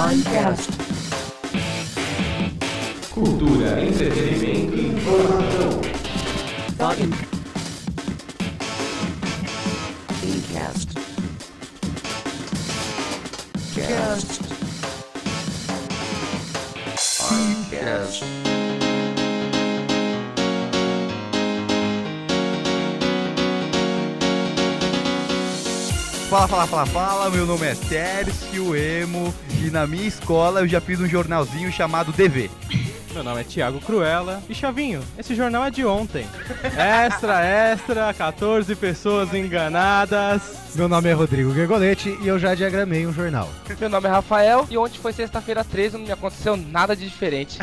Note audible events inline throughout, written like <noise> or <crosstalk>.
Finecast. Cultura, entretenimento e informação. Fine. Finecast. Cast. Finecast. Fala, fala, fala, fala, meu nome é Tércio Emo e na minha escola eu já fiz um jornalzinho chamado DV. Meu nome é Thiago Cruella. E Chavinho, esse jornal é de ontem. Extra, extra, 14 pessoas enganadas. Meu nome é Rodrigo Gergoletti e eu já diagramei um jornal. Meu nome é Rafael e ontem foi sexta-feira 13 não me aconteceu nada de diferente.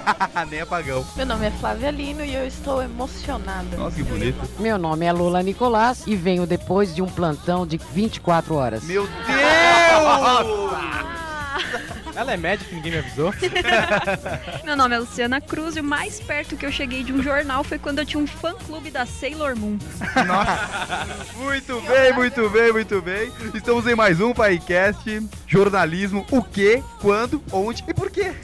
<laughs> Nem apagão. Meu nome é Flávia Lino e eu estou emocionada. Nossa, que bonito. Meu nome é Lula Nicolás e venho depois de um plantão de 24 horas. Meu Deus! Ela é médica, ninguém me avisou. <laughs> Meu nome é Luciana Cruz e o mais perto que eu cheguei de um jornal foi quando eu tinha um fã-clube da Sailor Moon. <laughs> Muito bem, muito bem, muito bem. Estamos em mais um Paicast Jornalismo, o que, quando, onde e por quê.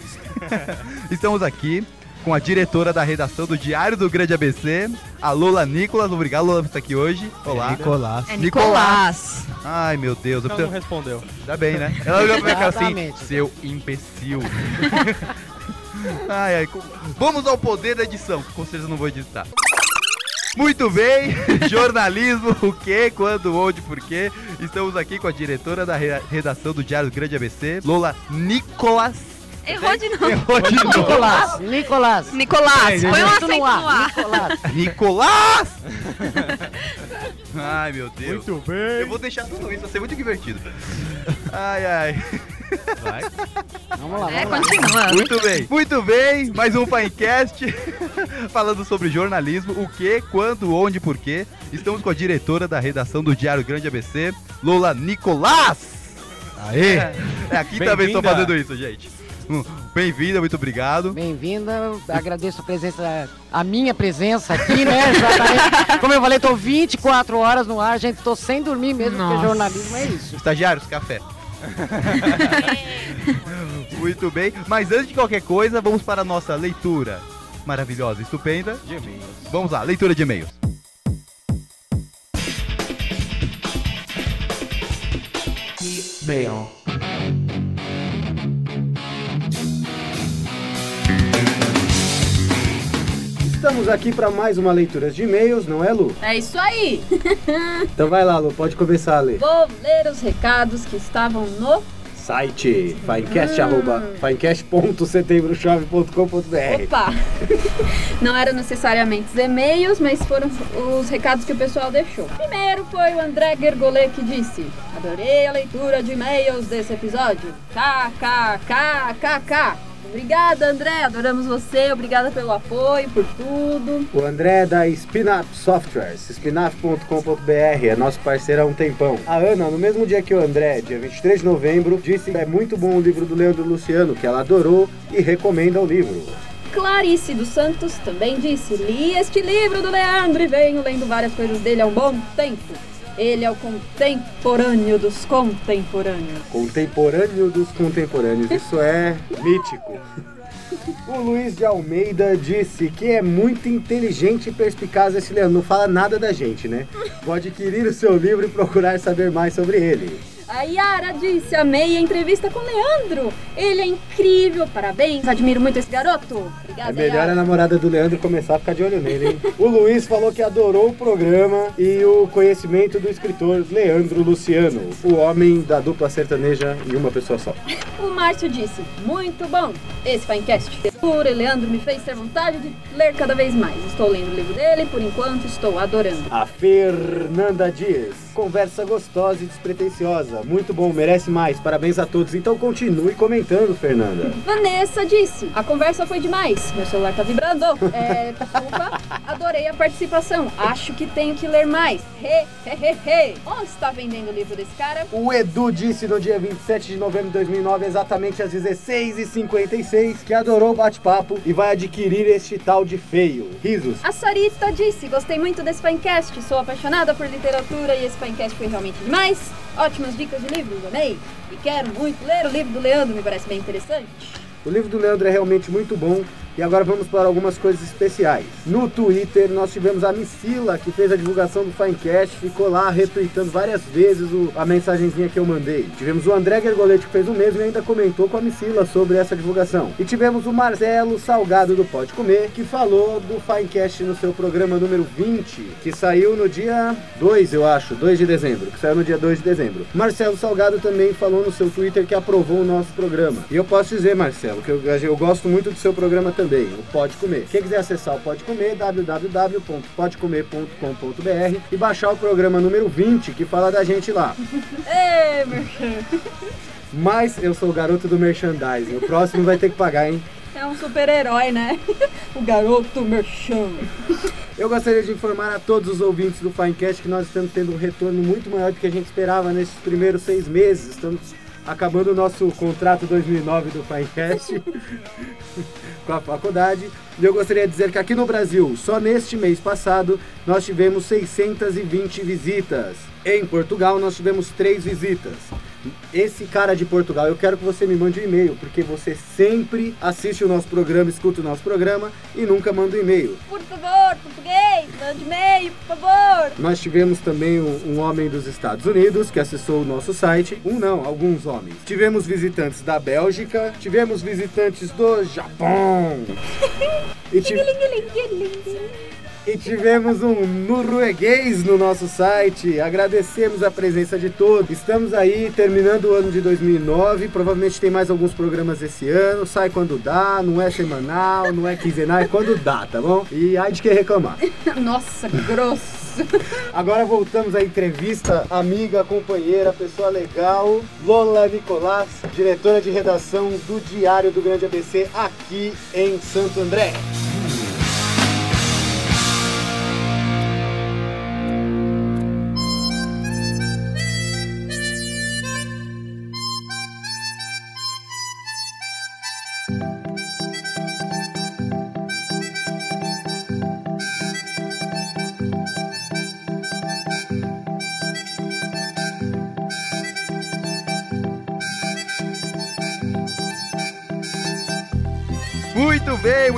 <laughs> Estamos aqui com a diretora da redação do Diário do Grande ABC, a Lola Nicolas. Obrigado, Lola, por estar aqui hoje. Olá. Nicolás. É Nicolás. Ai, meu Deus. Eu Ela não preciso... respondeu. Ainda bem, né? Ela olhou pra minha cara assim, seu imbecil. ai, ai. Vamos ao poder da edição, que com certeza não vou editar. Muito bem, <laughs> jornalismo, o que, quando, onde, por quê. Estamos aqui com a diretora da re- redação do Diário do Grande ABC, Lola Nicolas. Errou de novo. Errou de novo. Nicolás, Nicolás. Nicolás, põe um Tudo acento no ar. Nicolás. Nicolás! Ai, meu Deus. Muito bem. Eu vou deixar tudo isso, vai ser muito divertido. Ai, ai. Vamos lá, É, vamos lá. continua. Muito bem, muito bem. Mais um Finecast <laughs> falando sobre jornalismo, o que, quando, onde, por quê. Estamos com a diretora da redação do Diário Grande ABC, Lola Nicolás. Aê! É, aqui também estou Bem-vinda. fazendo isso, gente. <laughs> Bem-vinda, muito obrigado. Bem-vinda, agradeço a presença, a minha presença aqui, né? <laughs> Exatamente. Como eu falei, tô 24 horas no ar, gente, tô sem dormir mesmo, porque Nossa. jornalismo é isso. Estagiários, café. <laughs> muito bem, mas antes de qualquer coisa, vamos para a nossa leitura maravilhosa, estupenda. De e-mails. Vamos lá, leitura de e-mails. Mail. Estamos aqui para mais uma leitura de e-mails, não é, Lu? É isso aí! <laughs> Então vai lá, Lu, pode começar a ler. Vou ler os recados que estavam no. Site finecast, arroba, finecast.setembrocchave.com.br Opa! <laughs> Não eram necessariamente os e-mails, mas foram os recados que o pessoal deixou. Primeiro foi o André Gergolê que disse: Adorei a leitura de e-mails desse episódio. KKKKK. Obrigada, André. Adoramos você. Obrigada pelo apoio, por tudo. O André é da Spinap Softwares, spinap.com.br, é nosso parceiro há um tempão. A Ana, no mesmo dia que o André, dia 23 de novembro, disse que é muito bom o livro do Leandro Luciano, que ela adorou e recomenda o livro. Clarice dos Santos também disse: Li este livro do Leandro e venho lendo várias coisas dele há um bom tempo. Ele é o contemporâneo dos contemporâneos. Contemporâneo dos contemporâneos, isso é mítico. O Luiz de Almeida disse que é muito inteligente e perspicaz esse Leandro. Não fala nada da gente, né? Vou adquirir o seu livro e procurar saber mais sobre ele. A Yara disse: Amei a entrevista com o Leandro. Ele é incrível, parabéns. Admiro muito esse garoto. Obrigada, É melhor a namorada do Leandro começar a ficar de olho nele, hein? O Luiz falou que adorou o programa e o conhecimento do escritor Leandro Luciano, o homem da dupla sertaneja em uma pessoa só. <laughs> O Márcio disse: Muito bom. Esse Finecast. O Leandro me fez ter vontade de ler cada vez mais. Estou lendo o livro dele, por enquanto estou adorando. A Fernanda Dias, conversa gostosa e despretensiosa. Muito bom, merece mais. Parabéns a todos. Então continue comentando, Fernanda. Vanessa disse: A conversa foi demais. Meu celular tá vibrando. É, desculpa. Adorei a participação. Acho que tenho que ler mais. He, he, he, he. Onde está vendendo o livro desse cara? O Edu disse no dia 27 de novembro de 2009, exatamente às 16h56, que adorou o bate-papo e vai adquirir este tal de feio. Risos. A Sarita disse: Gostei muito desse Finecast. Sou apaixonada por literatura e esse Finecast foi realmente demais. Ótimas dicas de livros, amei. E quero muito ler o livro do Leandro, me parece bem interessante. O livro do Leandro é realmente muito bom. E agora vamos para algumas coisas especiais. No Twitter nós tivemos a Missila, que fez a divulgação do Finecast, ficou lá retweetando várias vezes o- a mensagenzinha que eu mandei. Tivemos o André Gergoletti, que fez o mesmo e ainda comentou com a Missila sobre essa divulgação. E tivemos o Marcelo Salgado do Pode Comer, que falou do Finecast no seu programa número 20, que saiu no dia 2, eu acho, 2 de dezembro, que saiu no dia 2 de dezembro. Marcelo Salgado também falou no seu Twitter que aprovou o nosso programa. E eu posso dizer, Marcelo, que eu, eu gosto muito do seu programa também, o Pode Comer. Quem quiser acessar o Pode Comer, www.podecomer.com.br e baixar o programa número 20, que fala da gente lá. <laughs> Merchan. Mas eu sou o garoto do merchandising, o próximo vai ter que pagar, hein? É um super-herói, né? <laughs> o garoto merchan. Eu gostaria de informar a todos os ouvintes do Finecast que nós estamos tendo um retorno muito maior do que a gente esperava nesses primeiros seis meses. Estamos acabando o nosso contrato 2009 do Finecast <laughs> com a faculdade. E eu gostaria de dizer que aqui no Brasil, só neste mês passado, nós tivemos 620 visitas. Em Portugal, nós tivemos três visitas. Esse cara de Portugal, eu quero que você me mande um e-mail, porque você sempre assiste o nosso programa, escuta o nosso programa e nunca manda um e-mail. Por favor, português, mande e-mail, por favor. Nós tivemos também um, um homem dos Estados Unidos que acessou o nosso site. Um não, alguns homens. Tivemos visitantes da Bélgica, tivemos visitantes do Japão. <laughs> E, ti- e tivemos um norueguês no nosso site. Agradecemos a presença de todos. Estamos aí terminando o ano de 2009. Provavelmente tem mais alguns programas esse ano. Sai quando dá, não é semanal, não é quinzenal, é quando dá, tá bom? E ai de que reclamar. <laughs> Nossa, que grosso. Agora voltamos à entrevista, amiga, companheira, pessoa legal, Lola Nicolás, diretora de redação do Diário do Grande ABC aqui em Santo André.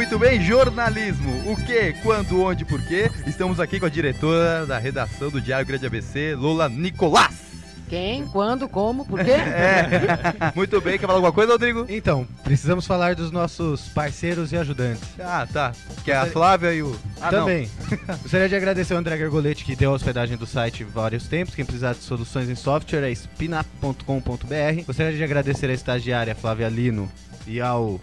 Muito bem, jornalismo. O que, quando, onde, por quê? Estamos aqui com a diretora da redação do Diário Grande ABC, Lola Nicolás. Quem, quando, como, por quê? <laughs> É. Muito bem, quer falar alguma coisa, Rodrigo? Então, precisamos falar dos nossos parceiros e ajudantes. Ah, tá. Que é a Flávia e o. Ah, não. Também. Gostaria de agradecer ao André Gergoletti, que deu a hospedagem do site vários tempos. Quem precisar de soluções em software é spinap.com.br. Gostaria de agradecer à estagiária Flávia Lino e ao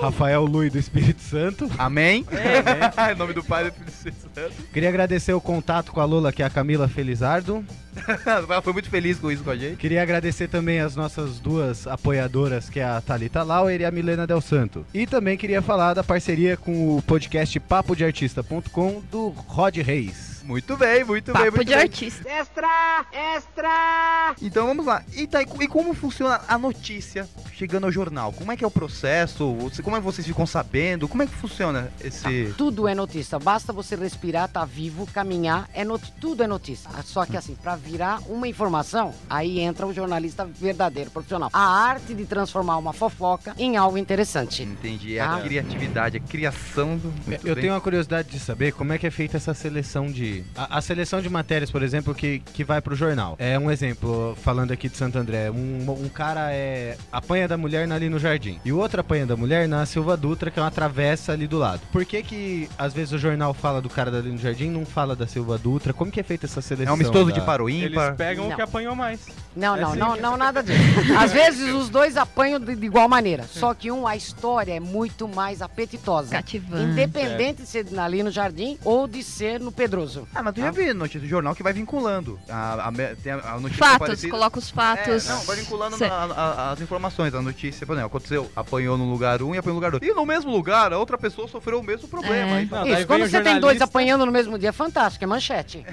Rafael Lui do Espírito Santo. Amém. <laughs> em nome do Pai e do Filho e do Espírito Santo. Queria agradecer o contato com a Lola, que é a Camila Felizardo. <laughs> Ela foi muito feliz com isso com a gente. Queria agradecer também as nossas duas apoiadoras, que é a Thalita Lauer e a Milena Del Santo. E também queria falar da parceria com o podcast papodeartista.com do Rod Reis. Muito bem, muito bem, Papo muito de bem. artista. Extra! Extra! Então vamos lá. E, tá, e como funciona a notícia chegando ao jornal? Como é que é o processo? Como é que vocês ficam sabendo? Como é que funciona esse. Tudo é notícia. Basta você respirar, tá vivo, caminhar, é not... tudo é notícia. Só que assim, para virar uma informação, aí entra o jornalista verdadeiro, profissional. A arte de transformar uma fofoca em algo interessante. Entendi, é a Ah. criatividade, a criação do. Muito Eu bem. tenho uma curiosidade de saber como é que é feita essa seleção de. A, a seleção de matérias, por exemplo, que, que vai pro jornal. É um exemplo, falando aqui de Santo André. Um, um cara é. apanha da mulher ali no jardim. E o outro apanha da mulher na Silva Dutra, que é uma travessa ali do lado. Por que que às vezes o jornal fala do cara dali no jardim e não fala da Silva Dutra? Como que é feita essa É seleção? um mistoso da- de paro Eles pegam o Não. que apanhou mais. Não, É não, assim. não, não, nada disso. Às <laughs> vezes os dois apanham de, de igual maneira. Só que um, a história é muito mais apetitosa. Cativante. Independente de ser ali no jardim ou de ser no Pedroso. Ah, mas tu já viu notícia do jornal que vai vinculando. A, a, tem a, a notícia Fatos, parecida- coloca os fatos. É, não, vai vinculando na- a- as informações, a notícia. Por exemplo, aconteceu, apanhou no lugar 1 um e apanhou no lugar 2. E no mesmo lugar, a outra pessoa sofreu o mesmo problema. É. Então, Não, Isso, quando você tem dois apanhando no mesmo dia, é fantástico, é manchete.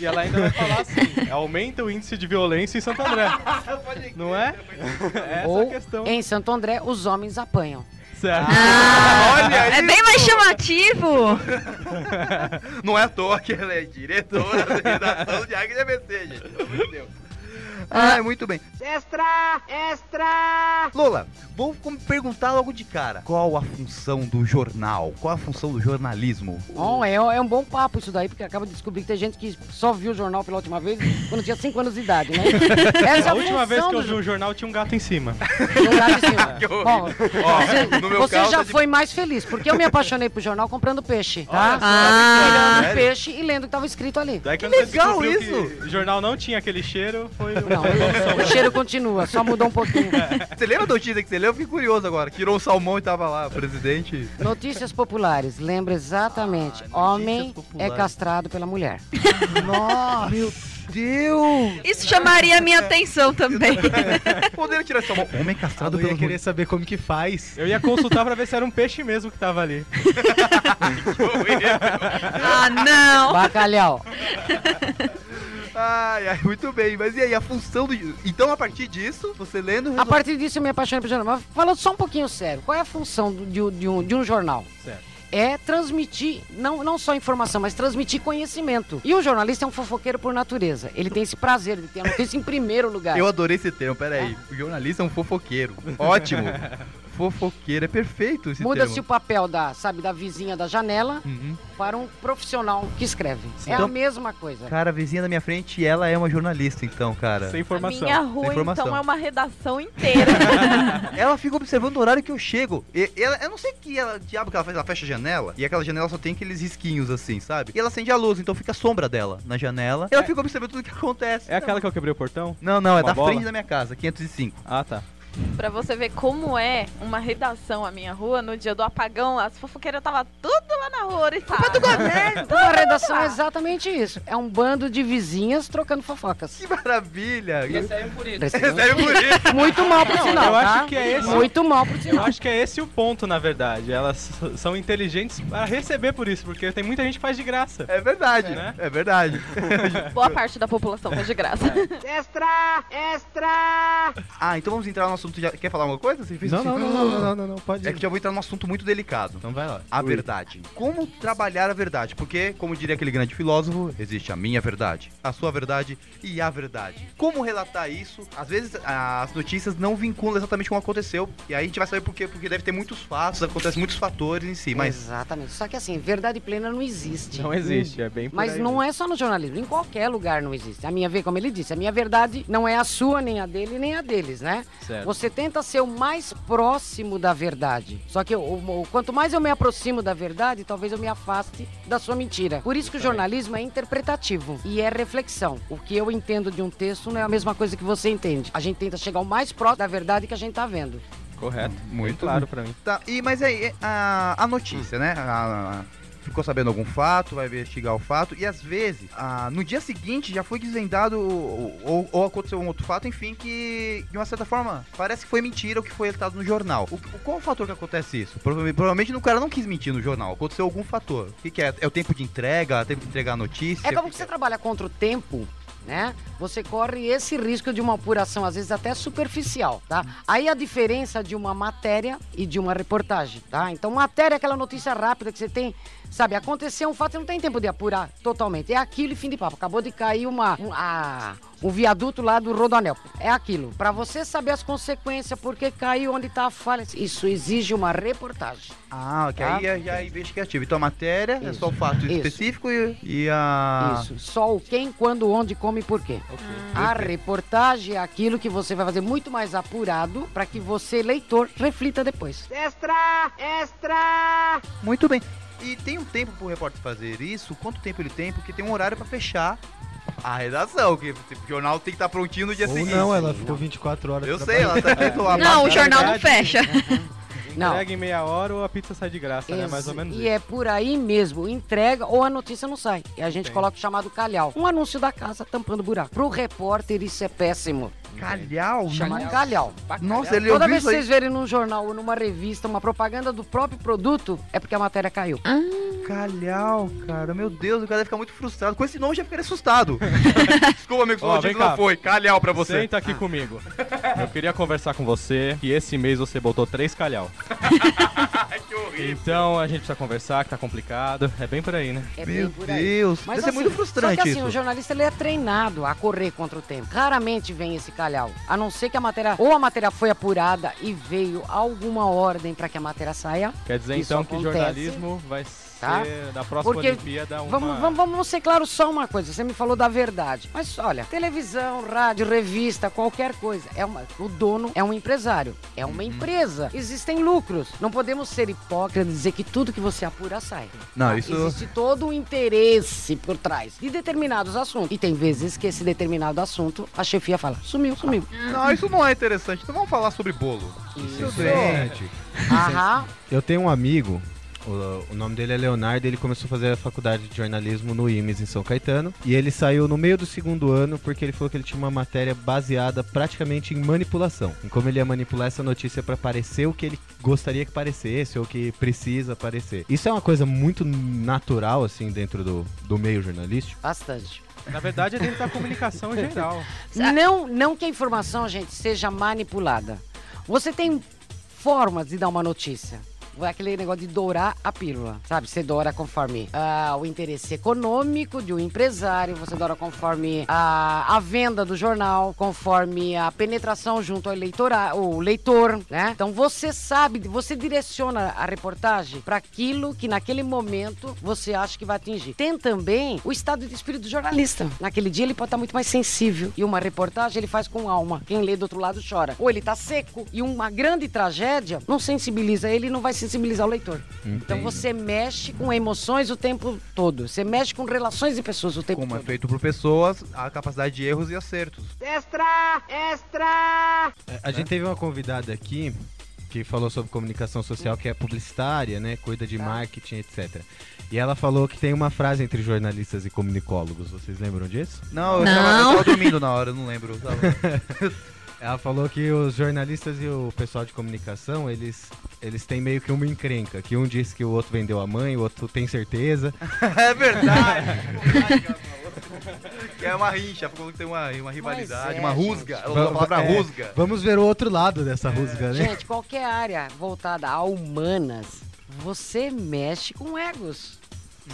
E ela ainda vai falar assim: aumenta o índice de violência em Santo André. <laughs> Não é? Essa Ou é a questão. em Santo André, os homens apanham. Certo. Ah, Olha é isso! bem mais chamativo. <laughs> Não é à toa que ela é diretora da redação de Águia de ABC, gente. Pelo amor de Deus. Ah, muito bem. Extra! Extra! Lola, vou perguntar logo de cara. Qual a função do jornal? Qual a função do jornalismo? Bom, é, é um bom papo isso daí, porque acaba de descobrir que tem gente que só viu o jornal pela última vez quando tinha 5 anos de idade, né? <laughs> Essa é A última vez que eu vi um jornal tinha um gato em cima. jornal de cima. <laughs> Que horror. Bom, Ó, você, no meu você caso, já é de- foi mais feliz, porque eu me apaixonei pro jornal comprando peixe, tá? Ah. Tirando Sério? peixe e lendo o que tava escrito ali. Daí quando legal isso! que o jornal não tinha aquele cheiro, foi <laughs> uma Não, o cheiro continua, só mudou um pouquinho. <laughs> Você lembra da notícia que você leu? Eu fiquei curioso agora. Tirou o salmão e tava lá, presidente. Notícias populares, lembra exatamente. Ah, Homem populares. é castrado pela mulher. <laughs> Nossa, meu Deus! Isso chamaria a minha atenção também. <laughs> Poderam tirar salmão. Homem Eu castrado ia pelo querer saber como que faz. Eu ia consultar pra ver se era um peixe mesmo que tava ali. ah, não. Bacalhau. Ai, ai, muito bem. Mas e aí, a função do. Então, a partir disso, você lendo. A resolve- partir disso eu me apaixonei pelo jornal. Mas falando só um pouquinho sério, qual é a função do- de, um- de um, de um jornal? Certo. É transmitir, não, não só informação, mas transmitir conhecimento. E o jornalista é um fofoqueiro por natureza. Ele tem esse prazer, ele tem a notícia em primeiro lugar. Eu adorei esse termo, peraí. O jornalista é um fofoqueiro. Ótimo. <laughs> fofoqueiro, é perfeito esse Muda-se o papel da, sabe, da vizinha da janela Uhum. para um profissional que escreve. É Então- a mesma coisa. Cara, a vizinha da minha frente, ela é uma jornalista, então, cara. Sem informação. Minha rua, informação. então, é uma redação inteira. <laughs> Ela fica observando o horário que eu chego. E, ela, eu não sei que ela, diabo que ela faz, ela fecha a janela. E aquela janela só tem aqueles risquinhos assim, sabe? E ela acende a luz, então fica a sombra dela na janela. E ela fica observando tudo que acontece. É aquela que eu quebrei o portão? Não, não, é Uma da bola? frente da minha casa, 505. Ah, tá. Pra você ver como é uma redação a minha rua, no dia do apagão, as fofoqueiras tava tudo lá na rua, e tá. do governo! A redação é exatamente isso. É um bando de vizinhas trocando fofocas. Que maravilha! Recebe por isso. Recebe por isso. <laughs> Muito mal por Não, sinal, eu tá? acho que é esse- Muito mal por Eu sinal. acho que é esse o ponto, na verdade. Elas são inteligentes para receber por isso, porque tem muita gente que faz de graça. É verdade, Né? é verdade. Boa parte da população faz de graça. Extra! Extra! Ah, então vamos entrar no assunto. Já... Quer falar alguma coisa? Você fez Não, assim? não, não, não, não, não, não, pode É que já vou entrar num assunto muito delicado. Então vai lá. A verdade. Como trabalhar a verdade? Porque, como diria aquele grande filósofo, existe a minha verdade, a sua verdade e a verdade. Como relatar isso? Às vezes as notícias não vinculam exatamente como aconteceu. E aí a gente vai saber por quê. Porque deve ter muitos fatos, acontecem muitos fatores em si. Mas Exatamente. Só que assim, verdade plena não existe. Não existe, é bem por Mas aí não mesmo. é só no jornalismo, em qualquer lugar não existe. A minha como ele disse, a minha verdade não é a sua, nem a dele, nem a deles, né? Certo. Você tenta ser o mais próximo da verdade. Só que o, o- quanto mais eu me aproximo da verdade, talvez eu me afaste da sua mentira. Por isso que o jornalismo é interpretativo e é reflexão. O que eu entendo de um texto não é a mesma coisa que você entende. A gente tenta chegar o mais próximo da verdade que a gente tá vendo. Correto. Muito claro pra mim. Tá, e, mas aí, a, a notícia, né? A- a- ficou sabendo algum fato, vai investigar o fato, e às vezes, ah, no dia seguinte já foi desvendado ou, ou- aconteceu um outro fato, enfim, que de uma certa forma parece que foi mentira o que foi relatado no jornal. O, qual o fator que acontece isso? Prova- Provavelmente o cara não quis mentir no jornal, aconteceu algum fator. O que, que é? É o tempo de entrega, tempo de entregar a notícia? É como que você trabalha contra o tempo, né? Você corre esse risco de uma apuração, às vezes até superficial, tá? Aí a diferença de uma matéria e de uma reportagem, tá? Então, matéria é aquela notícia rápida que você tem, sabe? Aconteceu um fato, você não tem tempo de apurar totalmente. É aquilo e fim de papo. Acabou de cair uma, um, a- um viaduto lá do Rodoanel. É aquilo. Pra você saber as consequências, por que caiu, onde tá a falha, isso exige uma reportagem. Ah, que Tá? aí é já é investigativo. Então a matéria é Isso, só o fato isso. específico e, e a. Isso. Só o quem, quando, onde, como e por quê. A reportagem é aquilo que você vai fazer muito mais apurado para que você, leitor, reflita depois. Extra! Extra! Muito bem. E tem um tempo pro repórter fazer isso? Quanto tempo ele tem? Porque tem um horário pra fechar a redação, que o jornal tem que estar prontinho no dia Ou seguinte. não, ela ficou 24 horas Eu sei, ela tá lado. <laughs> Não, o Na jornal não fecha. <laughs> Não. Entrega em meia hora ou a pizza sai de graça, né? Mais ou menos E isso. é por aí mesmo, entrega ou a notícia não sai. E a gente Entendi. coloca o chamado calhau. Um anúncio da casa tampando buraco. Pro repórter isso é péssimo. Calhau, Chama calhau. Nossa, ele Toda vez que vocês verem num jornal ou numa revista uma propaganda do próprio produto, é porque a matéria caiu. Calhau, cara, meu Deus, o cara deve ficar muito frustrado. Com esse nome eu já ficaria assustado. <laughs> Desculpa, amigo, Ó, o vem título não cá. foi. Calhau pra você. Senta aqui comigo. Eu queria conversar com você que esse mês você botou três calhau. <laughs> Então a gente precisa conversar, que tá complicado. É bem por aí, né? É Meu bem por aí. Deus, Mas deve ser muito assim, frustrante Só que assim, isso. o jornalista ele é treinado a correr contra o tempo. Raramente vem esse calhau. A não ser que a matéria. Ou a matéria foi apurada e veio alguma ordem para que a matéria saia. Quer dizer então que acontece, jornalismo vai ser tá? da próxima Porque Olimpíada uma. Vamos, vamos, vamos ser claros só uma coisa. Você me falou da verdade. Mas olha, televisão, rádio, revista, qualquer coisa. É uma, o dono é um empresário. É uma empresa. Existem lucros. Não podemos ser hipócritas e dizer que tudo que você apura sai. Não, Tá? isso- Existe todo um interesse por trás de determinados assuntos. E tem vezes que esse determinado assunto, a chefia fala, sumiu, sumiu. Não, isso não é interessante. Então vamos falar sobre bolo. Isso. Gente, Aham. eu tenho um amigo, o, o nome dele é Leonardo, ele começou a fazer a faculdade de jornalismo no IMES em São Caetano. E ele saiu no meio do segundo ano porque ele falou que ele tinha uma matéria baseada praticamente em manipulação. Em como ele ia manipular essa notícia para parecer o que ele gostaria que parecesse ou que precisa parecer. Isso é uma coisa muito natural, assim, dentro do, do meio jornalístico. Bastante. Na verdade, é dentro da comunicação em geral. <laughs> Não, não que a informação, gente, seja manipulada. Você tem formas de dar uma notícia. Aquele negócio de dourar a pílula, sabe? Você doura conforme ah, o interesse econômico de um empresário, você doura conforme a, a venda do jornal, conforme a penetração junto ao eleitora, o leitor, né? Então você sabe, você direciona a reportagem para aquilo que naquele momento você acha que vai atingir. Tem também o estado de espírito do jornalista. Naquele dia ele pode estar muito mais sensível e uma reportagem ele faz com alma. Quem lê do outro lado chora. Ou ele tá seco e uma grande tragédia não sensibiliza ele não vai sensibilizar o leitor. Então Entendi. você mexe com emoções o tempo todo. Você mexe com relações de pessoas o tempo Como é todo. feito por pessoas, a capacidade de erros e acertos. Extra! Extra! É, A gente teve uma convidada aqui que falou sobre comunicação social, que é publicitária, né? Cuida de marketing, etc. E ela falou que tem uma frase entre jornalistas e comunicólogos. Vocês lembram disso? Não, eu tava, eu tava dormindo na hora, eu não lembro. <laughs> <laughs> Ela falou que os jornalistas e o pessoal de comunicação, eles, eles têm meio que uma encrenca. Que um diz que o outro vendeu a mãe, o outro tem certeza. <laughs> é verdade. que é uma rincha, falou que tem uma, uma rivalidade, é, uma gente. rusga. Ela palavra É, rusga. Vamos ver o outro lado dessa rusga, né? Gente, qualquer área voltada a humanas, você mexe com egos.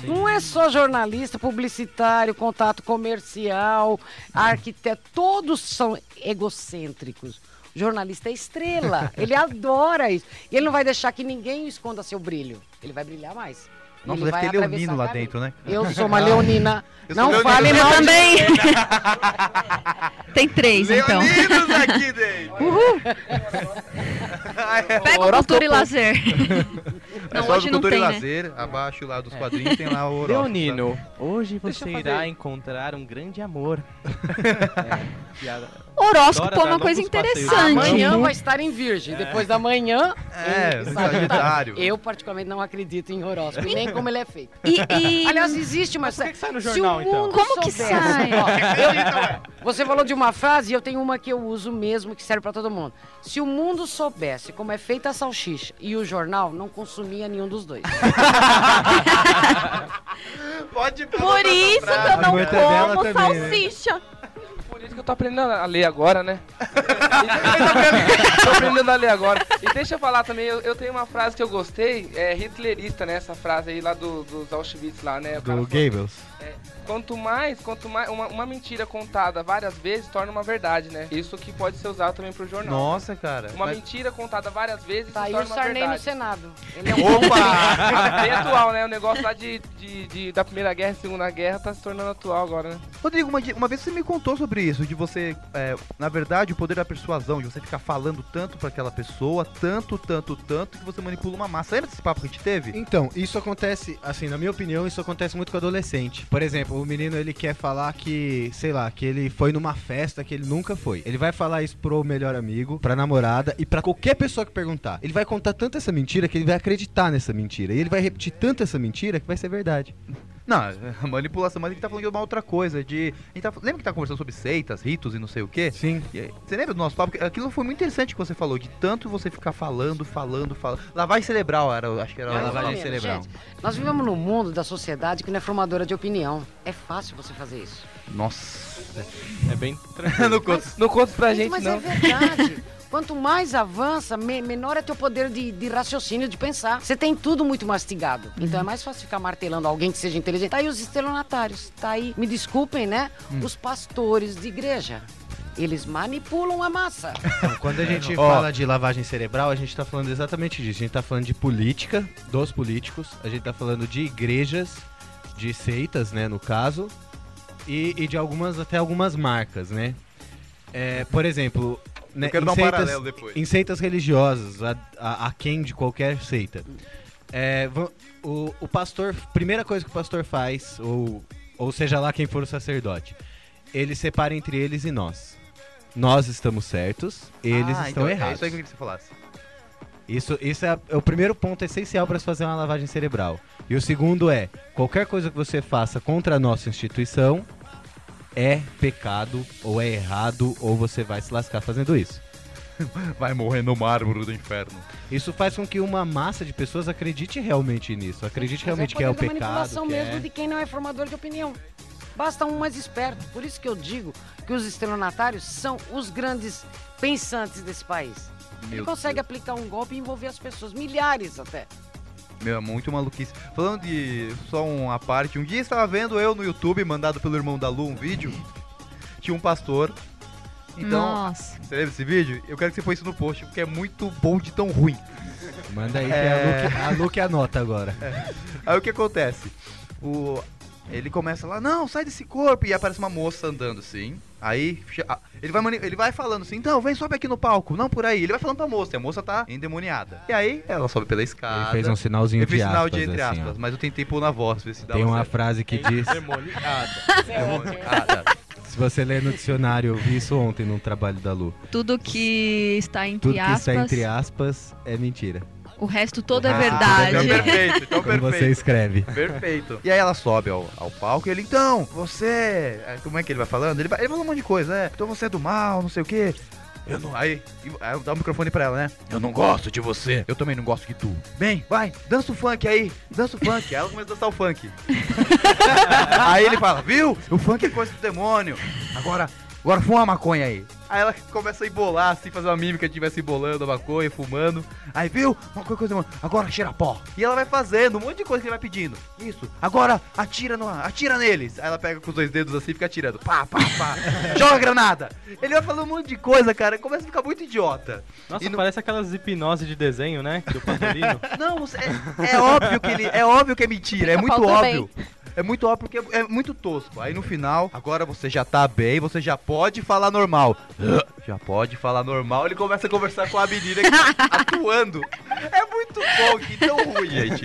Não é só jornalista, publicitário, contato comercial, arquiteto, todos são egocêntricos. O jornalista é estrela, <laughs> ele adora isso. E ele não vai deixar que ninguém esconda seu brilho. Ele vai brilhar mais. Nossa, Ele deve ter leonino lá dentro, né? Eu sou uma leonina. Não leonino. fale mal também. <laughs> Tem três, então. Leoninos aqui dentro! Uhul. É Pega o cultura e lazer. <laughs> É Não, só hoje do não Cultura tem, e né? Lazer, abaixo lá dos quadrinhos tem lá o horóscopo. Leonino, hoje você irá encontrar um grande amor. <laughs> É, piada. Horóscopo é uma coisa passeios. interessante. Amanhã vai estar em Virgem. Depois da manhã, É, em Sagitário. Eu, particularmente, não acredito em horóscopo, nem como ele é feito. E, e- Aliás, existe, mas. por que que sai no se jornal, o então? mundo Como que soubesse- sai? Ó, <laughs> eu- você falou de uma frase e eu tenho uma que eu uso mesmo, que serve pra todo mundo. Se o mundo soubesse como é feita a salsicha e o jornal, não consumia nenhum dos dois. <laughs> Pode Por isso que eu não como também, né? salsicha. Por isso que eu tô aprendendo a ler agora, né? tô aprendendo a ler agora. E deixa eu falar também, eu, eu tenho uma frase que eu gostei, é hitlerista, né? Essa frase aí lá do, dos Auschwitz lá, né? Do falou, Goebbels. É, quanto mais, quanto mais, uma, uma mentira contada várias vezes torna uma verdade, né? Isso que pode ser usado também pro jornal. Nossa, cara. Uma Mas- mentira contada várias vezes Tá se aí o torna uma Sarney no verdade. Senado. Ele é um Opa! <laughs> Bem atual, né? O negócio lá de, de, de- da Primeira Guerra e Segunda Guerra tá se tornando atual agora, né? Rodrigo, uma, uma vez você me contou sobre isso, de você, é, na verdade, o poder da persuasão, de você ficar falando tanto pra aquela pessoa, tanto, tanto, tanto, que você manipula uma massa. Lembra desse papo que a gente teve? Então, isso acontece, assim, na minha opinião, isso acontece muito com adolescente. Por exemplo, o menino ele quer falar que, sei lá, que ele foi numa festa que ele nunca foi. Ele vai falar isso pro melhor amigo, pra namorada e pra qualquer pessoa que perguntar. Ele vai contar tanto essa mentira que ele vai acreditar nessa mentira. E ele vai repetir tanto essa mentira que vai ser verdade. Não, a <laughs> manipulação, mas a gente tá falando de uma outra coisa, de... A gente tá, lembra que tá conversando sobre seitas, ritos e não sei o quê? Sim. E Você lembra do nosso papo? Aquilo foi muito interessante que você falou, de tanto você ficar falando, falando, falando. Lavagem cerebral, era, acho que era É, a lavagem cerebral. Gente, nós vivemos num mundo da sociedade que não é formadora de opinião. É fácil você fazer isso. Nossa. É bem <laughs> não conta, não conta pra gente, Mas não. é verdade. <laughs> Quanto mais avança, me- menor é teu poder de, de raciocínio, de pensar. Você tem tudo muito mastigado. Então é mais fácil ficar martelando alguém que seja inteligente. Tá aí os estelionatários. Tá aí, me desculpem, né? Hum. Os pastores de igreja. Eles manipulam a massa. Então, quando a gente Ó. fala de lavagem cerebral, a gente tá falando exatamente disso. A gente tá falando de política, dos políticos, a gente tá falando de igrejas, de seitas, né, no caso, e, e de algumas, até algumas marcas, né? É, por exemplo, né, Eu quero dar um seitas- paralelo depois. Em seitas religiosas, a, a, quem de qualquer seita. É, o, o pastor, primeira coisa que o pastor faz, ou, ou seja lá quem for o sacerdote, ele separa entre eles e nós. Nós estamos certos, eles Ah, estão então É errados. isso aí que eu queria que você falasse. Isso, isso é, é o primeiro ponto essencial para se fazer uma lavagem cerebral. E o segundo é: qualquer coisa que você faça contra a nossa instituição é pecado, ou é errado, ou você vai se lascar fazendo isso. <laughs> Vai morrer no mármore do inferno. Isso faz com que uma massa de pessoas acredite realmente nisso, acredite Mas realmente que é o pecado. manipulação Que mesmo é... de quem não é formador de opinião. Basta um mais esperto. Por isso que eu digo que os estelionatários são os grandes pensantes desse país. Ele Meu consegue aplicar um golpe e envolver as pessoas, milhares até. Meu, é muito maluquice. Falando de só uma parte, um dia estava vendo eu no YouTube, mandado pelo irmão da Lu, um vídeo. Tinha um pastor. Então, Nossa. você lembra esse vídeo? Eu quero que você põe isso no post, porque é muito bom de tão ruim. Manda aí É. que a Lu que, a Lu que anota agora. <laughs> Aí o que acontece? O... Ele começa lá, não, sai desse corpo, e aparece uma moça andando assim. Aí ele vai, ele vai falando assim, então, vem, sobe aqui no palco, não por aí. Ele vai falando pra moça, e a moça tá endemoniada. E aí ela sobe pela escada. Ele fez um sinalzinho Eu fiz de sinal de entre assim, aspas, ó. mas eu tentei pôr na voz, ver se dava Tem uma certo. frase que diz. Demoniada. Demoniada. <laughs> Se você ler no dicionário, eu vi isso ontem num trabalho da Lu. Tudo que está entre Tudo que aspas, está entre aspas é mentira. O resto todo é Ah, verdade. Então perfeito, então Quando perfeito. você escreve. Perfeito. E aí ela sobe ao, ao palco e ele, então, você. é, Como é que ele vai falando? Ele vai, ele fala um monte de coisa, né? Então você é do mal, não sei o quê. Eu não. Aí, aí dá o microfone pra ela, né? Eu não gosto de você. Eu também não gosto de tu. Bem, vai, dança o funk aí. Dança o funk. Aí ela começa a dançar o funk. <laughs> aí ele fala, viu? O funk é coisa do demônio. Agora, agora fuma uma maconha aí. Aí ela começa a embolar, assim, fazer uma mímica que estivesse embolando a maconha, fumando. Aí, viu? Uma coisa, demônio. Agora cheira pó. E ela vai fazendo um monte de coisa que ele vai pedindo. Isso. Agora atira, no, atira neles. Aí ela pega com os dois dedos assim e fica atirando. Pá, pá, pá. <laughs> Joga granada. Ele vai falando um monte de coisa, cara. Começa a ficar muito idiota. Nossa, E no- parece aquelas hipnose de desenho, né? Do Patolino. <laughs> Não, é, é óbvio que ele. É óbvio que é mentira. É muito óbvio. É muito óbvio porque é, muito tosco. Aí no final, agora você já tá bem, você já pode falar normal. Já pode falar normal. Ele começa a conversar com a menina que tá <laughs> atuando. É muito bom, que tão ruim, gente.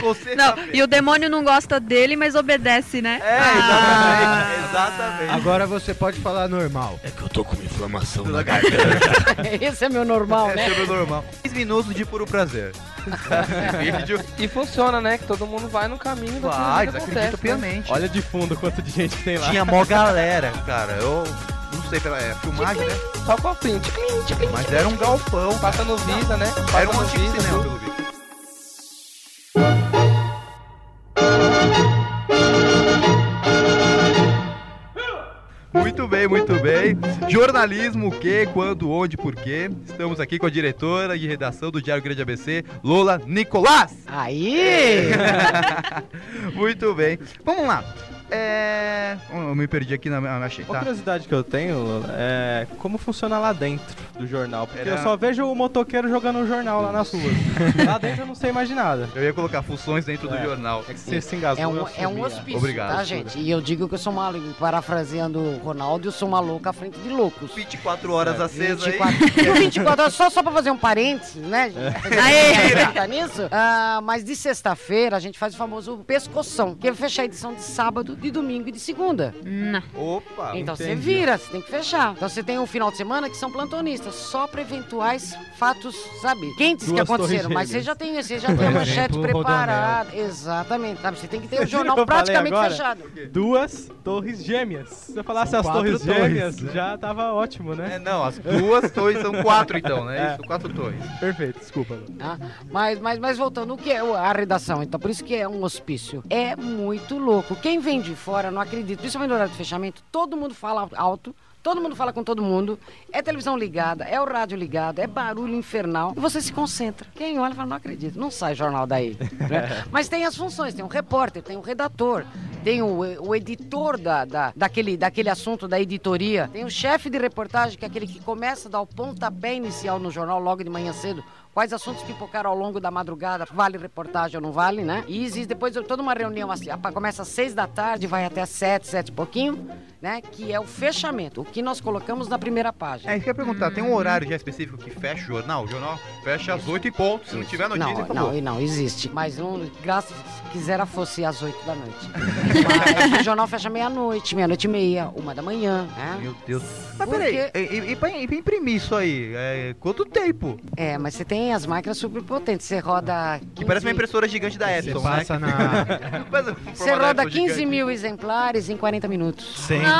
Você Não, bem. e o demônio não gosta dele, mas obedece, né? É, exatamente. Exatamente. Agora você pode falar normal. É que eu tô com uma inflamação na <laughs> Esse é meu normal, Esse né? é o meu normal. 10 minutos de puro prazer. Esse <laughs> vídeo E funciona, né? Que todo mundo vai no caminho daquilo vai, que acontece. né? piamente. Olha de fundo quanto de gente que tem lá. Tinha mó galera, cara. Eu não sei pela é, filmagem, né? Só com a ticlim, Mas era um galpão. Passa no Visa, né? Era um antigo Visa, cinema, pelo visto. Muito bem, muito bem. Jornalismo, o que, quando, onde, por quê. Estamos aqui com a diretora de redação do Diário Grande ABC, Lola Nicolás. Aí! <laughs> Muito bem. Vamos lá. É... Eu me perdi aqui na minha Uma curiosidade que eu tenho é como funciona lá dentro do jornal. Porque Era- eu só vejo o motoqueiro jogando um jornal lá nas ruas. <laughs> lá dentro eu não sei mais de nada. Eu ia colocar funções dentro do É. jornal. É que você se engasgou. É um, é um hospício, Obrigado. tá, gente? E eu digo que eu sou maluco, parafraseando o Ronaldo, eu sou maluco à frente de loucos. 24 horas acesa aí. 24, Por 24 horas, só, só pra fazer um parênteses, né? gente? Aê! Tá nisso? Ah, mas de sexta-feira a gente faz o famoso pescoção, que é fechar a edição de sábado, de domingo e de segunda. Não. Opa! Então você vira, você tem que fechar. Então você tem um final de semana que são plantonistas, só para eventuais fatos, sabe, quentes que Duas aconteceram. torres Mas você já tem, você já tem <laughs> a manchete exemplo, preparada. Exatamente, sabe? Você tem que ter o viram jornal que praticamente agora? fechado. Duas torres gêmeas. Se eu falasse São as torres torres, gêmeas, né? já tava ótimo, É, né? não, as duas torres são quatro então, né? <laughs> É. Isso, quatro torres. Perfeito, desculpa. Ah, mas, mas, mas voltando, o que é a redação? Então, por isso que é um hospício. É muito louco. Quem vem de fora não acredita. Principalmente no horário de fechamento, todo mundo fala alto. Todo mundo fala com todo mundo, é televisão ligada, é o rádio ligado, é barulho infernal, e você se concentra. Quem olha fala, não acredito, não sai jornal daí. né? <laughs> Mas tem as funções, tem um repórter, tem um redator, tem o, o editor da, da- daquele, daquele assunto da editoria, tem o chefe de reportagem, que é aquele que começa a dar o pontapé inicial no jornal logo de manhã cedo. Quais assuntos pipocaram ao longo da madrugada, vale reportagem ou não vale, né? E existe depois toda uma reunião, assim, começa às seis da tarde, vai até às sete, sete e pouquinho, né? Que é o fechamento, o que nós colocamos na primeira página. É, isso que eu ia perguntar, tem um horário já específico que fecha o jornal? O jornal fecha às 8 e ponto. Se não tiver notícia, Não, acabou. não, não, existe. Mas não, graças se quisera fosse às 8 da noite. <laughs> Mas o jornal fecha meia-noite, meia-noite e meia, uma da manhã, né? Meu Deus. Mas Porque- peraí, e, e, pra, e pra imprimir isso aí, é, quanto tempo? É, mas você tem as máquinas super potentes, você roda. Que parece uma 15 impressora gigante da Epson, né? passa na- <laughs> Você roda Epson 15 gigante. mil exemplares em 40 minutos. Sendo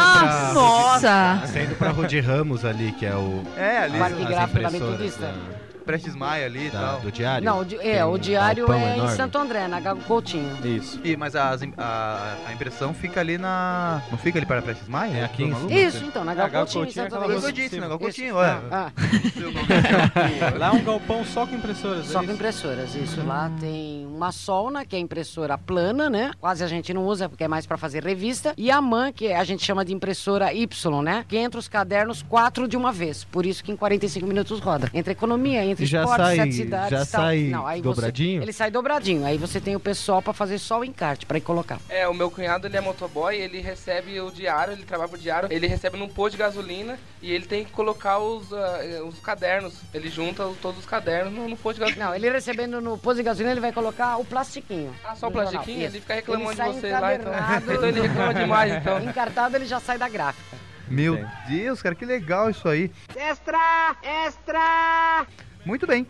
Nossa! Sendo pra Rudy Ramos ali, que é o. É, ali. Parque Gráfico da Metodista. Prestes Maia ali e tal. do diário. Não, o di- é, Tem o um diário galpão é em enorme. Santo André, na Gago Coutinho. Isso. E, mas as im- a, a impressão fica ali na. Não fica ali para Prestes Maia? É aqui em. Isso, então, na Ah, Gago Gago Coutinho, em Coutinho é Santo aquela que eu disse, né? Gago. Coutinho, ué. Ah, <laughs> <laughs> Lá é um galpão só com impressoras. Só é com isso? impressoras, isso. Lá tem uma Solna, que é impressora plana, né? Quase a gente não usa, porque é mais pra fazer revista. E a MAN, que a gente chama de impressora Y, né? Que entra os cadernos quatro de uma vez. Por isso que em 45 minutos roda. Entre economia, entre Já esportes, sai- sete cidades já tal. sai Não, aí dobradinho? Você, ele sai dobradinho. Aí você tem o pessoal pra fazer só o encarte, pra ir colocar. É, o meu cunhado ele é motoboy, ele recebe o diário, ele trabalha pro diário, ele recebe num posto de gasolina e ele tem que colocar os, eh, os cadernos. Ele junta os- todos os cadernos no, no posto de gasolina. Não, ele recebendo no posto de gasolina, ele vai colocar o plastiquinho. Ah, só o jornal. plastiquinho? Ele fica reclamando Ele de sai vocês lá, então. <laughs> Então ele reclama demais, então. Encartado, ele já sai da gráfica. Meu Deus, cara, que legal isso aí. Extra! Extra! Muito bem.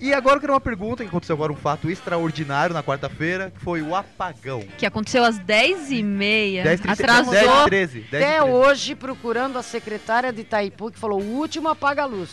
E agora eu quero uma pergunta que aconteceu agora, um fato extraordinário na quarta-feira, que foi o apagão. Que aconteceu às 10h30. 10 h Atrasou. 10 h 13 10 Até 13. hoje, procurando a secretária de Itaipu, que falou, o último apaga a luz.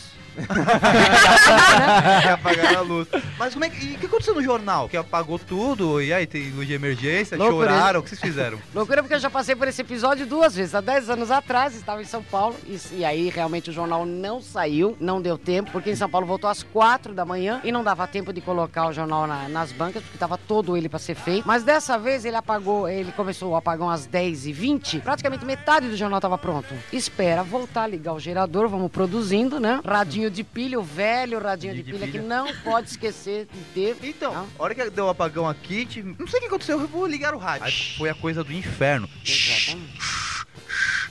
É, <laughs> apagaram a luz. Mas como é que. E o que aconteceu no jornal? Que apagou tudo, e aí tem luz de emergência, Loucura. choraram, o que vocês fizeram? <laughs> Loucura porque eu já passei por esse episódio duas vezes. Há 10 anos atrás, estava em São Paulo, e, e aí realmente o jornal não saiu, não deu tempo, porque em São Paulo voltou às 4 da manhã e não dava tempo de colocar o jornal na- nas bancas, porque estava todo ele para ser feito. Mas dessa vez ele apagou, ele começou o apagão às 10h20, praticamente metade do jornal estava pronto. Espera voltar, ligar o gerador, vamos produzindo, né? Radinho de pilha, o velho radinho de, De pilha, pilha. que não pode esquecer de ter. Então, a hora que deu o apagão aqui, não sei o que aconteceu, eu vou ligar o rádio. Aí foi a coisa do inferno.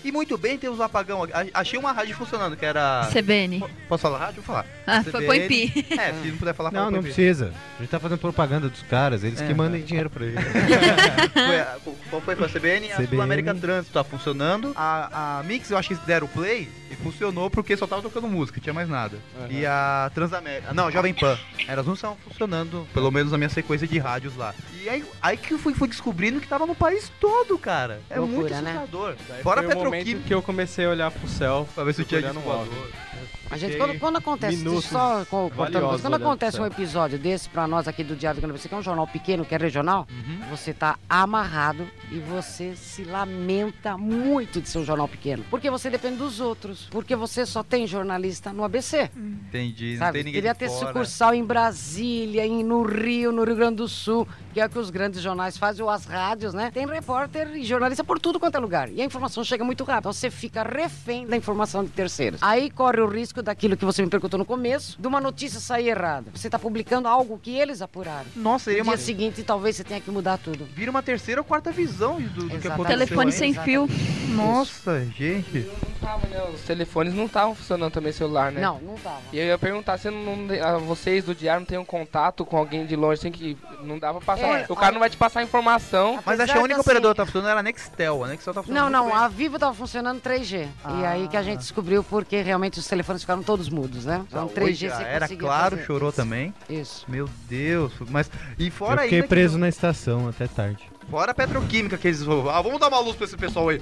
E muito bem, temos um apagão aqui. A- Achei uma rádio funcionando, que era. CBN. Posso falar rádio? Vou falar. Ah, foi- põe pi. É, se não puder falar, fala Não, não precisa. A gente tá fazendo propaganda dos caras, eles É, que mandem tá. dinheiro pra gente. <laughs> Foi a- qual foi? Foi a CBN? A CBN. Sul América Trânsito tá funcionando. A, a Mix, eu acho que eles deram play e funcionou porque só tava tocando música, tinha mais nada. E a Transamérica. Não, Jovem Pan. Elas não estavam funcionando, pelo menos na minha sequência de rádios lá. E aí, aí que eu fui, fui descobrindo que tava no país todo, cara. É muito Loucura, né? assustador. Daí Fora foi o momento Petroquímica. que eu comecei a olhar pro céu Pra ver se tinha um disco óbvio. voador. A gente, quando, quando acontece, só com, valiosos quando acontece um episódio desse pra nós aqui do Diário do Grande que é um jornal pequeno, que é regional, você tá amarrado e você se lamenta muito de ser um jornal pequeno. Porque você depende dos outros. Porque você só tem jornalista no ABC. Entendi, não Sabe? tem ninguém Queria ter fora. sucursal em Brasília, em, no Rio, no Rio Grande do Sul, que é o que os grandes jornais fazem, ou as rádios, né? Tem repórter e jornalista por tudo quanto é lugar. E a informação chega muito rápido. Então você fica refém da informação de terceiros. Aí corre o risco daquilo que você me perguntou no começo, de uma notícia sair errada. Você tá publicando algo que eles apuraram. Nossa, seria no uma- dia seguinte, talvez você tenha que mudar tudo. Vira uma terceira ou quarta visão do, do que aconteceu. Telefone sem fio. Nossa, gente. Não tava, né? Os telefones não estavam funcionando também celular, né? Não, não tava. E eu ia perguntar se não, ah, vocês do diário não têm um contato com alguém de longe, assim, que não dá pra passar. É, o cara a- não vai te passar informação. Mas acho que a única operadora que tá funcionando era a Nextel. A Nextel tá funcionando Não, não, a Vivo tava funcionando 3G. E aí que a gente descobriu porque realmente os telefones ficaram todos mudos, né? Então Ah, 3G hoje já você era claro, fazer. chorou também. Isso. Meu Deus. Mas e Eu fora fiquei ainda preso que, na estação até tarde. Fora a petroquímica que eles ah, vamos dar uma luz pra esse pessoal aí.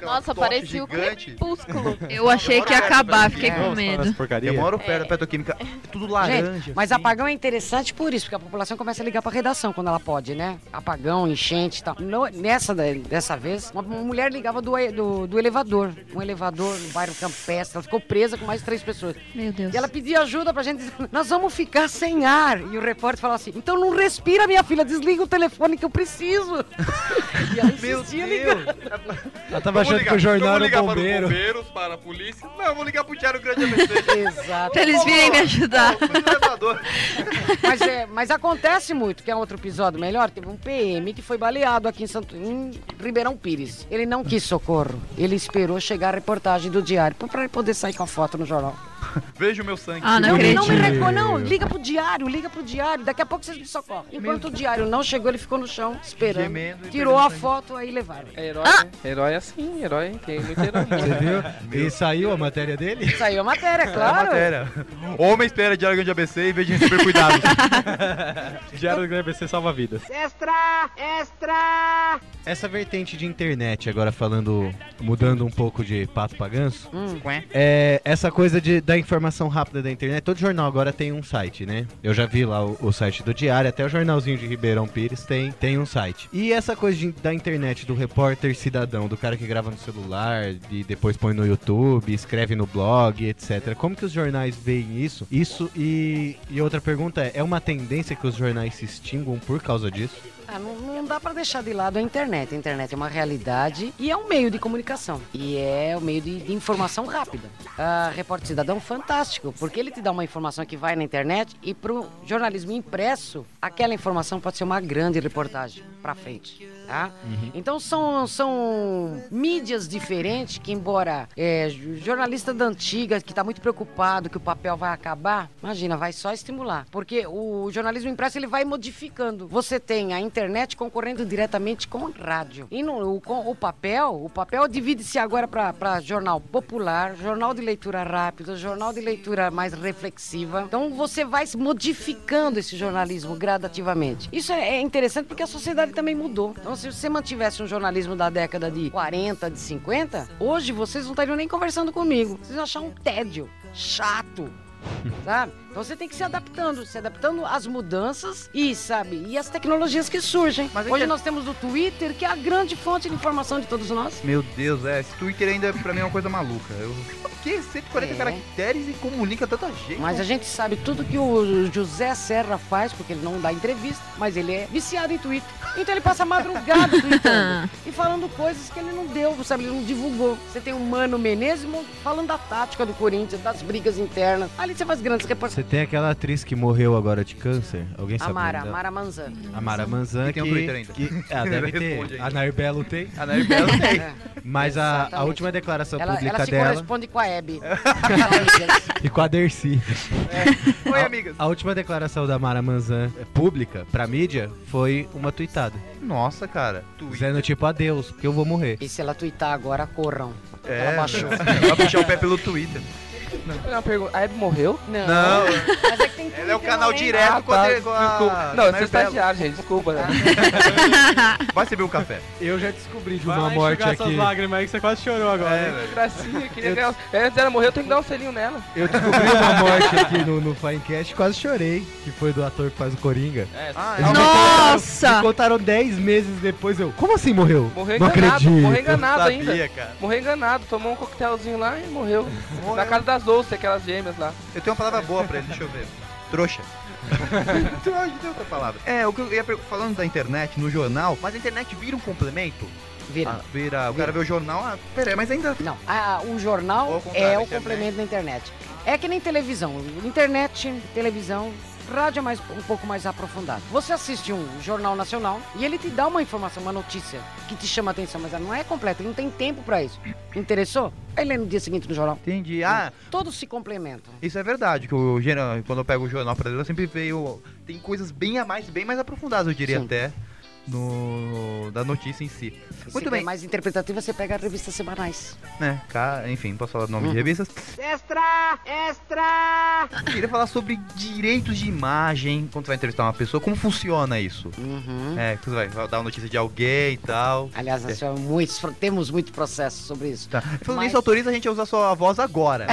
Nossa, parecia o gigante. crepúsculo. <laughs> Eu achei que ia acabar, fiquei É, com medo. Demora o pé da petroquímica. É tudo laranja. Gente, mas apagão é interessante por isso, porque a população começa a ligar pra redação quando ela pode, né? Apagão, enchente e tal. No- nessa dessa vez, uma, uma mulher ligava do, do, do elevador. Um elevador no bairro Campestre. Ela ficou presa com mais três pessoas. Meu Deus. E ela pedia ajuda pra gente, dizendo, <laughs> nós vamos ficar sem ar. E o repórter falava assim, então não respira, minha filha, desliga o telefone que eu preciso. E ela insistia ligando. Ela tava achando que o jornal era o ligar bombeiro. para os bombeiros, para a polícia. Não, eu vou ligar pro Diário Grande ABC. Exato. Pra eles virem me ajudar. Mas, é, mas acontece muito, que é outro episódio melhor, teve um PM que foi baleado aqui em, Santo, em Ribeirão Pires. Ele não quis socorro, ele esperou chegar a reportagem do diário, pra ele poder sair com a foto no jornal. <laughs> Veja o meu sangue. Ah, não Ele não me reconhece, não, liga pro diário, liga pro diário, daqui a pouco vocês me socorrem. Enquanto o diário não chegou, ele ficou no chão, esperando, Gemendo e tirou a foto, aí levaram. É herói, né? Herói é assim, herói. Tem muito herói. Você viu? E saiu a matéria dele? Saiu a matéria, <laughs> É a claro. matéria. Homem espera Diário Grande ABC em vez de receber cuidados. <laughs> Diário do Grande ABC salva vidas. Extra! Extra! Essa vertente de internet, agora falando, mudando um pouco de pato pra ganso, Hum. é essa coisa de, da informação rápida da internet. Todo jornal agora tem um site, né? Eu já vi lá o, o site do Diário, até o jornalzinho de Ribeirão Pires tem, tem um site. E essa coisa de- da internet, do repórter cidadão, do cara que grava no celular e depois põe no YouTube, escreve no blog, etc. Como que os jornais veem isso? Isso e, e outra pergunta é, é uma tendência que os jornais se extinguam por causa disso? Ah, não, não dá pra deixar de lado a internet. A internet é uma realidade e é um meio de comunicação. E é um meio de, de informação rápida. A Repórter Cidadão, fantástico, porque ele te dá uma informação que vai na internet e pro jornalismo impresso, aquela informação pode ser uma grande reportagem pra frente. Tá? Então são, são mídias diferentes que, embora é, jornalista da antiga que está muito preocupado que o papel vai acabar, imagina, vai só estimular. Porque o jornalismo impresso ele vai modificando. Você tem a internet concorrendo diretamente com rádio. E no, o, com o papel, o papel divide-se agora para jornal popular, jornal de leitura rápida, jornal de leitura mais reflexiva. Então você vai modificando esse jornalismo gradativamente. Isso é é interessante porque a sociedade também mudou. Então, se você mantivesse um jornalismo da década de 40, de 50, hoje vocês não estariam nem conversando comigo. Vocês achar um tédio chato. <laughs> Sabe? Então você tem que se adaptando, se adaptando às mudanças e, sabe, e às tecnologias que surgem. Hoje nós temos o Twitter, que é a grande fonte de informação de todos nós. Meu Deus, é. Esse Twitter ainda pra mim é uma coisa maluca. Eu... Por que 140 É. caracteres e comunica tanta gente? Mas a gente sabe tudo que o José Serra faz, porque ele não dá entrevista, mas ele é viciado em Twitter. Então ele passa a madrugada <laughs> tweetando e falando coisas que ele não deu, sabe? Ele não divulgou. Você tem o Mano Menezes falando da tática do Corinthians, das brigas internas. Ali você faz grandes reportagens. Você tem aquela atriz que morreu agora de câncer? Alguém sabe? Amara? Amara Manzan. A Mara Manzan Que tem um Twitter ainda. que- ah, deve <laughs> ter. A Narbelo tem. A Narbelo tem. <laughs> É. Mas a, a última declaração Ela, pública ela se dela corresponde com a Hebe. <laughs> e com a Dercy. Oi, a, amigas. A última declaração da Mara Manzan é, pública pra mídia foi uma tweetada. Nossa, cara. Dizendo tipo, adeus, porque eu vou morrer. E se ela twittar agora, corram. É, Ela baixou. vai puxar o pé pelo Twitter. Uma pergunta. A Hebe morreu? Não. Não. Mas é que tem Ela é o canal direto Ah, com a... tá, com a- desculpa. com a Não, eu sou Narbelo. estagiário, gente. Desculpa. Né? <laughs> Vai servir um café. Eu já descobri de uma morte aqui. essas lágrimas aí que você quase chorou agora. É, velho. Gracinha, <laughs> queria ganhar. Antes dela morrer, eu tenho que dar um selinho nela. Eu descobri uma morte aqui no, no Finecast, quase chorei, que foi do ator que faz o Coringa. É, Ah, é. Nossa! Me contaram 10 meses depois, eu. Como assim morreu? Morreu Não enganado, acredito. morreu enganado sabia, ainda. cara. Morreu enganado, tomou um coquetelzinho lá e morreu. Morreu. Na casa das Olsen, aquelas gêmeas lá. Eu tenho uma palavra boa pra ele, deixa eu ver. Trouxa. <laughs> Trouxa, tem outra palavra. É, o que eu ia perguntar, falando da internet no jornal, mas a internet vira um complemento? Vira. Ah, vira. O cara vê o jornal, ah, peraí, mas ainda. Não, a- o jornal é o internet. complemento da internet. É que nem televisão. Internet, televisão, rádio é mais, um pouco mais aprofundado. Você assiste um jornal nacional e ele te dá uma informação, uma notícia que te chama a atenção, mas ela não é completa, não tem tempo pra isso. Interessou? Aí lê no dia seguinte no jornal. Entendi. Ah, Todos se complementam. isso é verdade, que o geral, quando eu pego o jornal pra ler, eu sempre veio. Tem coisas bem a mais, bem mais aprofundadas, eu diria Sim. até. No, da notícia em si. Muito bem. mais interpretativa, você pega revistas semanais. Né, cá, enfim, posso falar o nome de revistas? Extra! Extra! Queria falar sobre direitos de imagem quando você vai entrevistar uma pessoa. Como funciona isso? Uhum. É, que você vai, vai dar uma notícia de alguém e tal. Aliás, nós tivemos muitos, temos muito processo sobre isso. Tá. Falando Mas- nisso, autoriza a gente a usar sua voz agora.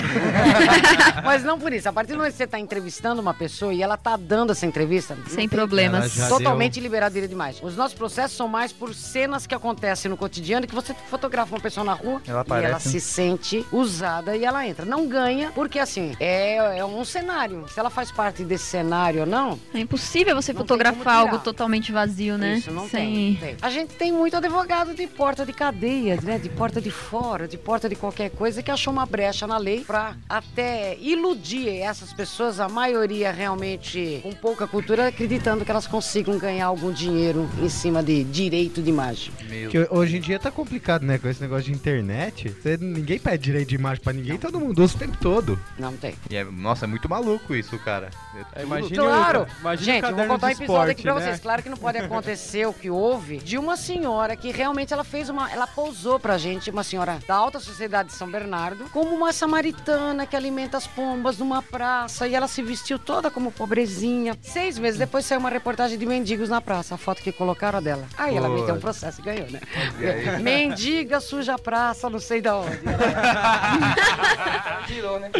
<laughs> Mas não por isso. A partir do momento que você está entrevistando uma pessoa e ela está dando essa entrevista, Sem problemas. Totalmente liberado direito demais. Os nossos processos são mais por cenas que acontecem no cotidiano que você fotografa uma pessoa na rua Ela e ela se sente usada e ela entra. Não ganha, porque assim, é, é um cenário. Se ela faz parte desse cenário ou não. É impossível você Não fotografar algo totalmente vazio, né? Isso, não Sem... tem, tem. A gente tem muito advogado de porta de cadeia, né? De porta de fora, de porta de qualquer coisa, que achou uma brecha na lei pra até iludir essas pessoas, a maioria realmente com pouca cultura, acreditando que elas consigam ganhar algum dinheiro em cima de direito de imagem. Que hoje em dia tá complicado, né? Com esse negócio de internet. Você, ninguém pede direito de imagem pra ninguém, todo mundo usa o tempo todo. Não tem. E é, nossa, é muito maluco isso, cara. É imagine Claro! o- imagine o Gente, eu vou contar um episódio aqui esporte, pra né? vocês. Claro que não pode acontecer o que houve de uma senhora que realmente ela fez uma. Ela pousou pra gente, uma senhora da alta sociedade de São Bernardo, como uma samaritana que alimenta as pombas numa praça e ela se vestiu toda como pobrezinha. Seis meses depois saiu uma reportagem de mendigos na praça, a foto que colocaram dela. Aí ela Pô. meteu um processo e ganhou, né? E? <laughs> Mendiga suja a praça, não sei da onde. <laughs> Tirou, né?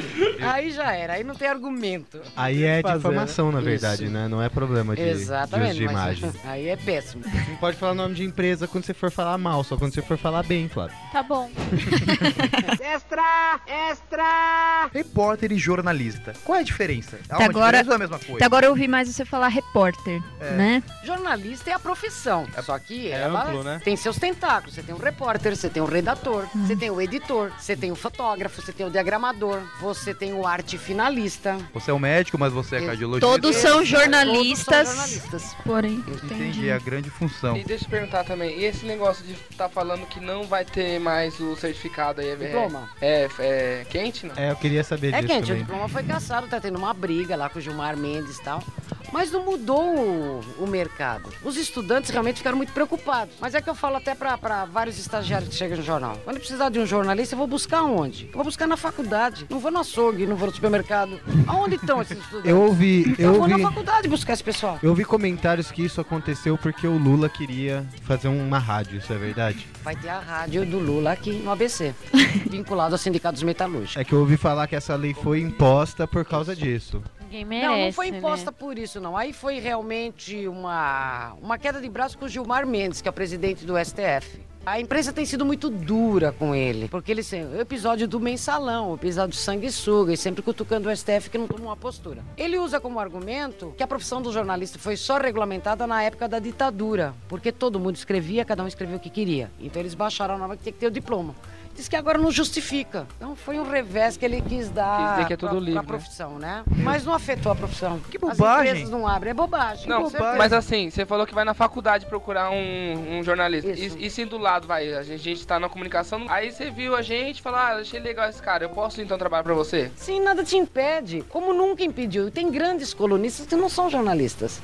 Aí já era, aí não tem argumento. Aí é difamação, na Isso. verdade, né? Não é problema de, Exatamente. de imagem. <laughs> Aí é péssimo. Não pode falar nome de empresa quando você for falar mal, só quando você for falar bem, Flávio. Tá bom. Extra! Extra! Repórter e jornalista. Qual é a diferença? Há uma agora, diferença ou é a mesma coisa? até agora eu ouvi mais você falar repórter, É. né? Jornalista é a profissão. Só que É ela amplo, né? tem seus tentáculos. Você tem o repórter, você tem o redator, você tem o editor, você tem o fotógrafo, você tem o diagramador, você tem o arte finalista. Você é um médico, mas você é cardiologista. Todos são Todos são jornalistas. jornalistas. Porém, Entendi, é a grande função. E deixa eu perguntar também, e esse negócio de estar falando que não vai ter mais o certificado aí? É, Diploma. É, é, quente, não? É, eu queria saber É disso quente, o também. diploma foi caçado, tá tendo uma briga lá com o Gilmar Mendes e tal. Mas não mudou o, o mercado. Os estudantes realmente ficaram muito preocupados. Mas é que eu falo até pra, pra vários estagiários que chegam no jornal. Quando precisar de um jornalista, eu vou buscar onde? Eu vou buscar na faculdade. Não vou no açougue, não vou no supermercado. Aonde estão esses <laughs> estudantes? Eu ouvi, Eu, eu vou na faculdade buscar esse pessoal. eu ouvi comentários que isso aconteceu porque o Lula queria fazer uma rádio, isso é verdade? Vai ter a rádio do Lula aqui no ABC, <laughs> vinculado ao Sindicato dos Metalúrgicos. É que eu ouvi falar que essa lei foi imposta por causa disso. Ninguém merece. Não, não foi né? imposta por isso, não. Aí foi realmente uma, uma queda de braço com o Gilmar Mendes, que é o presidente do STF. A imprensa tem sido muito dura com ele, porque ele sempre, o episódio do mensalão, o episódio do sanguessuga, e sempre cutucando o STF que não toma uma postura. Ele usa como argumento que a profissão do jornalista foi só regulamentada na época da ditadura, porque todo mundo escrevia, cada um escrevia o que queria. Então eles baixaram a norma que tinha que ter o diploma. Diz que agora não justifica. Então foi um revés que ele quis dar Quis dizer que é tudo pra, livre, pra né? profissão, né? Mas não afetou a profissão. Que As bobagem. empresas não abrem, é bobagem. Não, certeza. mas assim, você falou que vai na faculdade procurar um, um jornalista. Isso. E, e se do lado, vai, a gente, a gente tá na comunicação, aí você viu a gente e falou, ah, achei legal esse cara, eu posso então trabalhar pra você? Sim, nada te impede. Como nunca impediu. Tem grandes colunistas que não são jornalistas.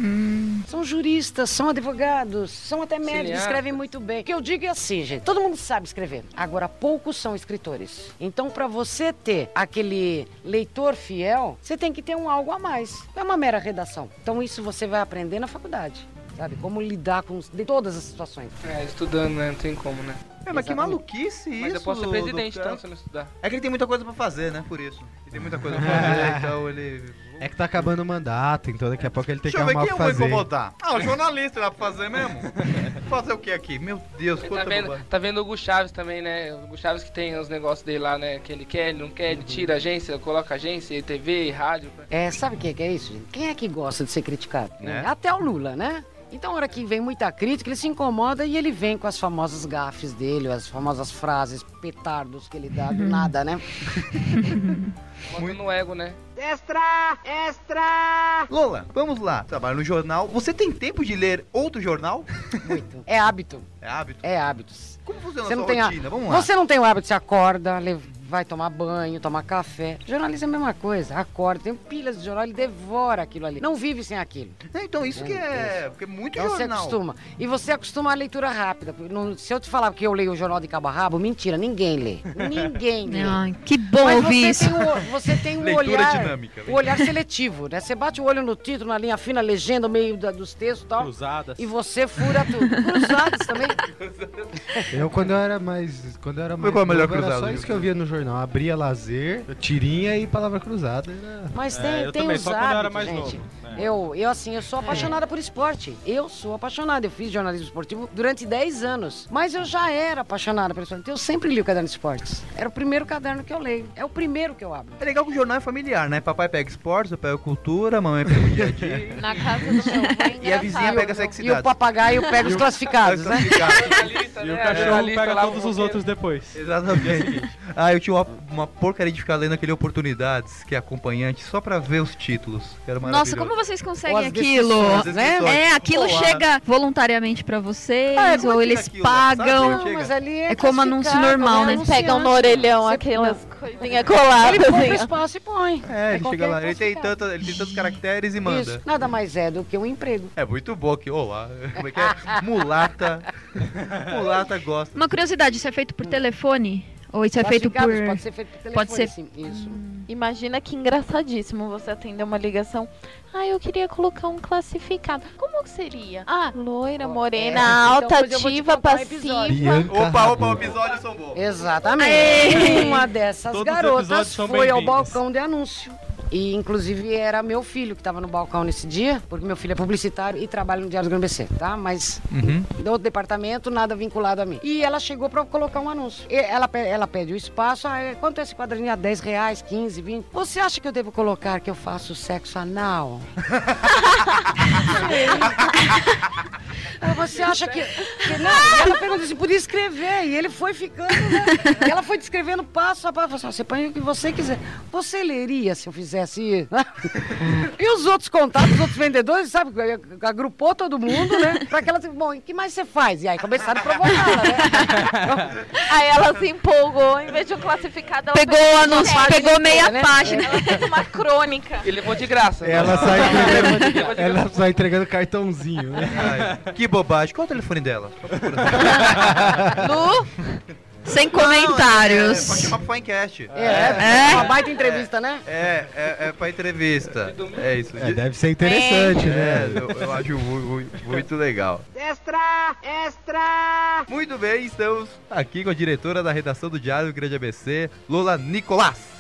São juristas, são advogados, são até médicos, escrevem muito bem. O que eu digo é assim, gente. Todo mundo sabe escrever. Agora, poucos são escritores. Então, pra você ter aquele leitor fiel, você tem que ter um algo a mais. Não é uma mera redação. Então, isso você vai aprender na faculdade. Sabe? Como lidar com todas as situações. É, estudando, né? Não tem como, né? É, mas que maluquice isso. Mas eu posso ser presidente, então, se não estudar. É que ele tem muita coisa pra fazer, né? Por isso. Ele tem muita coisa pra fazer, <laughs> então ele. É que tá acabando o mandato, então daqui a pouco ele tem Deixa que eu ver arrumar quem eu que vou fazer. incomodar. Ah, o jornalista dá pra fazer mesmo? <laughs> fazer o que aqui? Meu Deus, Tá quanta vendo, bobagem. tá vendo o Hugo Chaves também, né? O Hugo Chaves que tem os negócios dele lá, né? Que ele quer, ele não quer, ele tira a agência, coloca agência, TV, rádio. É, sabe o que, que é isso, gente? Quem é que gosta de ser criticado? Né? Até o Lula, né? Então, a hora que vem muita crítica, ele se incomoda e ele vem com as famosas gafes dele, as famosas frases, petardos que ele dá do nada, né? <laughs> Bota no ego, né? Extra! Extra! Lola, vamos lá. Trabalha no jornal. Você tem tempo de ler outro jornal? Muito. É hábito. É hábito? É hábitos. Como funciona Você a não sua tem a- rotina? Vamos lá. Você não tem o hábito, você acorda, le- vai tomar banho, tomar café. Jornalista é a mesma coisa. Acorda, tem pilhas de jornal, ele devora aquilo ali. Não vive sem aquilo. Então isso que é, porque é muito Então você jornal. acostuma. E você acostuma a leitura rápida. Não- se eu te falar que eu leio o jornal de cabo a rabo, mentira, ninguém lê. Ninguém <laughs> lê. Ai, que bom Mas ouvir você isso. Tem um, você tem um Leitura olhar, dinâmica, né? o olhar seletivo, né? Você bate o olho no título, na linha fina, legenda, meio da- dos textos e tal. Cruzadas. E você fura tudo. <laughs> Cruzados também. <laughs> Eu, quando eu era mais. Quando eu era mais. qual é o melhor cruzado, só isso que eu via no jornal. Abria lazer, tirinha e palavra cruzada. Era... Mas É, tem, eu tem também, os só quando eu era hábitos, mais gente. novo? Eu, eu, assim, eu sou apaixonada por esporte. Eu sou apaixonada. Eu fiz jornalismo esportivo durante 10 anos. Mas eu já era apaixonada por esporte. Então eu sempre li o caderno de esportes. Era o primeiro caderno que eu leio. É o primeiro que eu abro. É legal que o jornal é familiar, né? Papai pega esportes, eu pego cultura, mamãe pega o dia a dia. <laughs> Na casa do meu avô é E a vizinha pega E o sexidade. papagaio pega os classificados, né? <laughs> <laughs> E o cachorro pega lá, todos os outros depois. Exatamente. ah, eu tinha uma, uma porcaria de ficar lendo aquele Oportunidades, que é acompanhante, só pra ver os títulos. Que era Nossa, como vocês conseguem aquilo? né? É, aquilo Olá. chega voluntariamente pra vocês, Ah, é, é ou eles chega aquilo? pagam. Não, mas ali é, É como anúncio normal, né? Eles pegam no orelhão aquelas coisinhas Ele coladas. põe assim, espaço e põe. É, ele chega qualquer lá, ele tem, tanta, ele tem tantos caracteres e manda. Isso, nada mais é do que um emprego. É muito bom que, olá, como é que é? <laughs> Mulata. Mulata gosta. Uma curiosidade, isso é feito por telefone? Ou isso é feito por. Pode ser feito por telefone, Pode ser- sim. Isso. Imagina que engraçadíssimo você atender uma ligação. Ah, eu queria colocar um classificado. Como que seria? Ah, loira, morena, É, então, alta, te ativa, passiva. Bianca Opa, opa, episódio são bons. Exatamente. Aê! Uma dessas Todos os garotas foi ao balcão de anúncio. E inclusive era meu filho que estava no balcão nesse dia, porque meu filho é publicitário e trabalha no Diário do Grande BC, tá? Mas Uhum. do outro departamento, nada vinculado a mim. E ela chegou para colocar um anúncio. E ela, ela pede o espaço, ah, é, quanto é esse quadrinho? Ah, 10 reais, 15, 20. Você acha que eu devo colocar que eu faço sexo anal? Ah, Você acha que. que não? E ela perguntou se podia escrever. E ele foi ficando, né? E ela foi descrevendo passo a passo. Falou assim, "Ó, Você põe o que você quiser. Você leria se eu fizesse isso? E os outros contatos, os outros vendedores, sabe? Agrupou todo mundo, né? Pra que ela. Bom, e o que mais você faz? E aí começaram a provocá-la, né? <laughs> Aí ela se empolgou, em vez de um classificado, ela Pegou uma anúncio, série. pegou meia né? página. Ela fez uma crônica. Ele levou de graça. Ela Não. sai entregando, ela sai entregando cartãozinho, né? Ai, que bobagem. Qual é o telefone dela? <laughs> Lu, sem É, pra comentários. chamar pro Finecast. É, é, uma baita entrevista, né? É, é, é pra entrevista. É isso. É, deve ser interessante, É, né? eu, eu acho mu- mu- muito, legal. Extra! Extra! Muito bem, estamos aqui com a diretora da redação do Diário do Grande ABC, Lula Nicolás.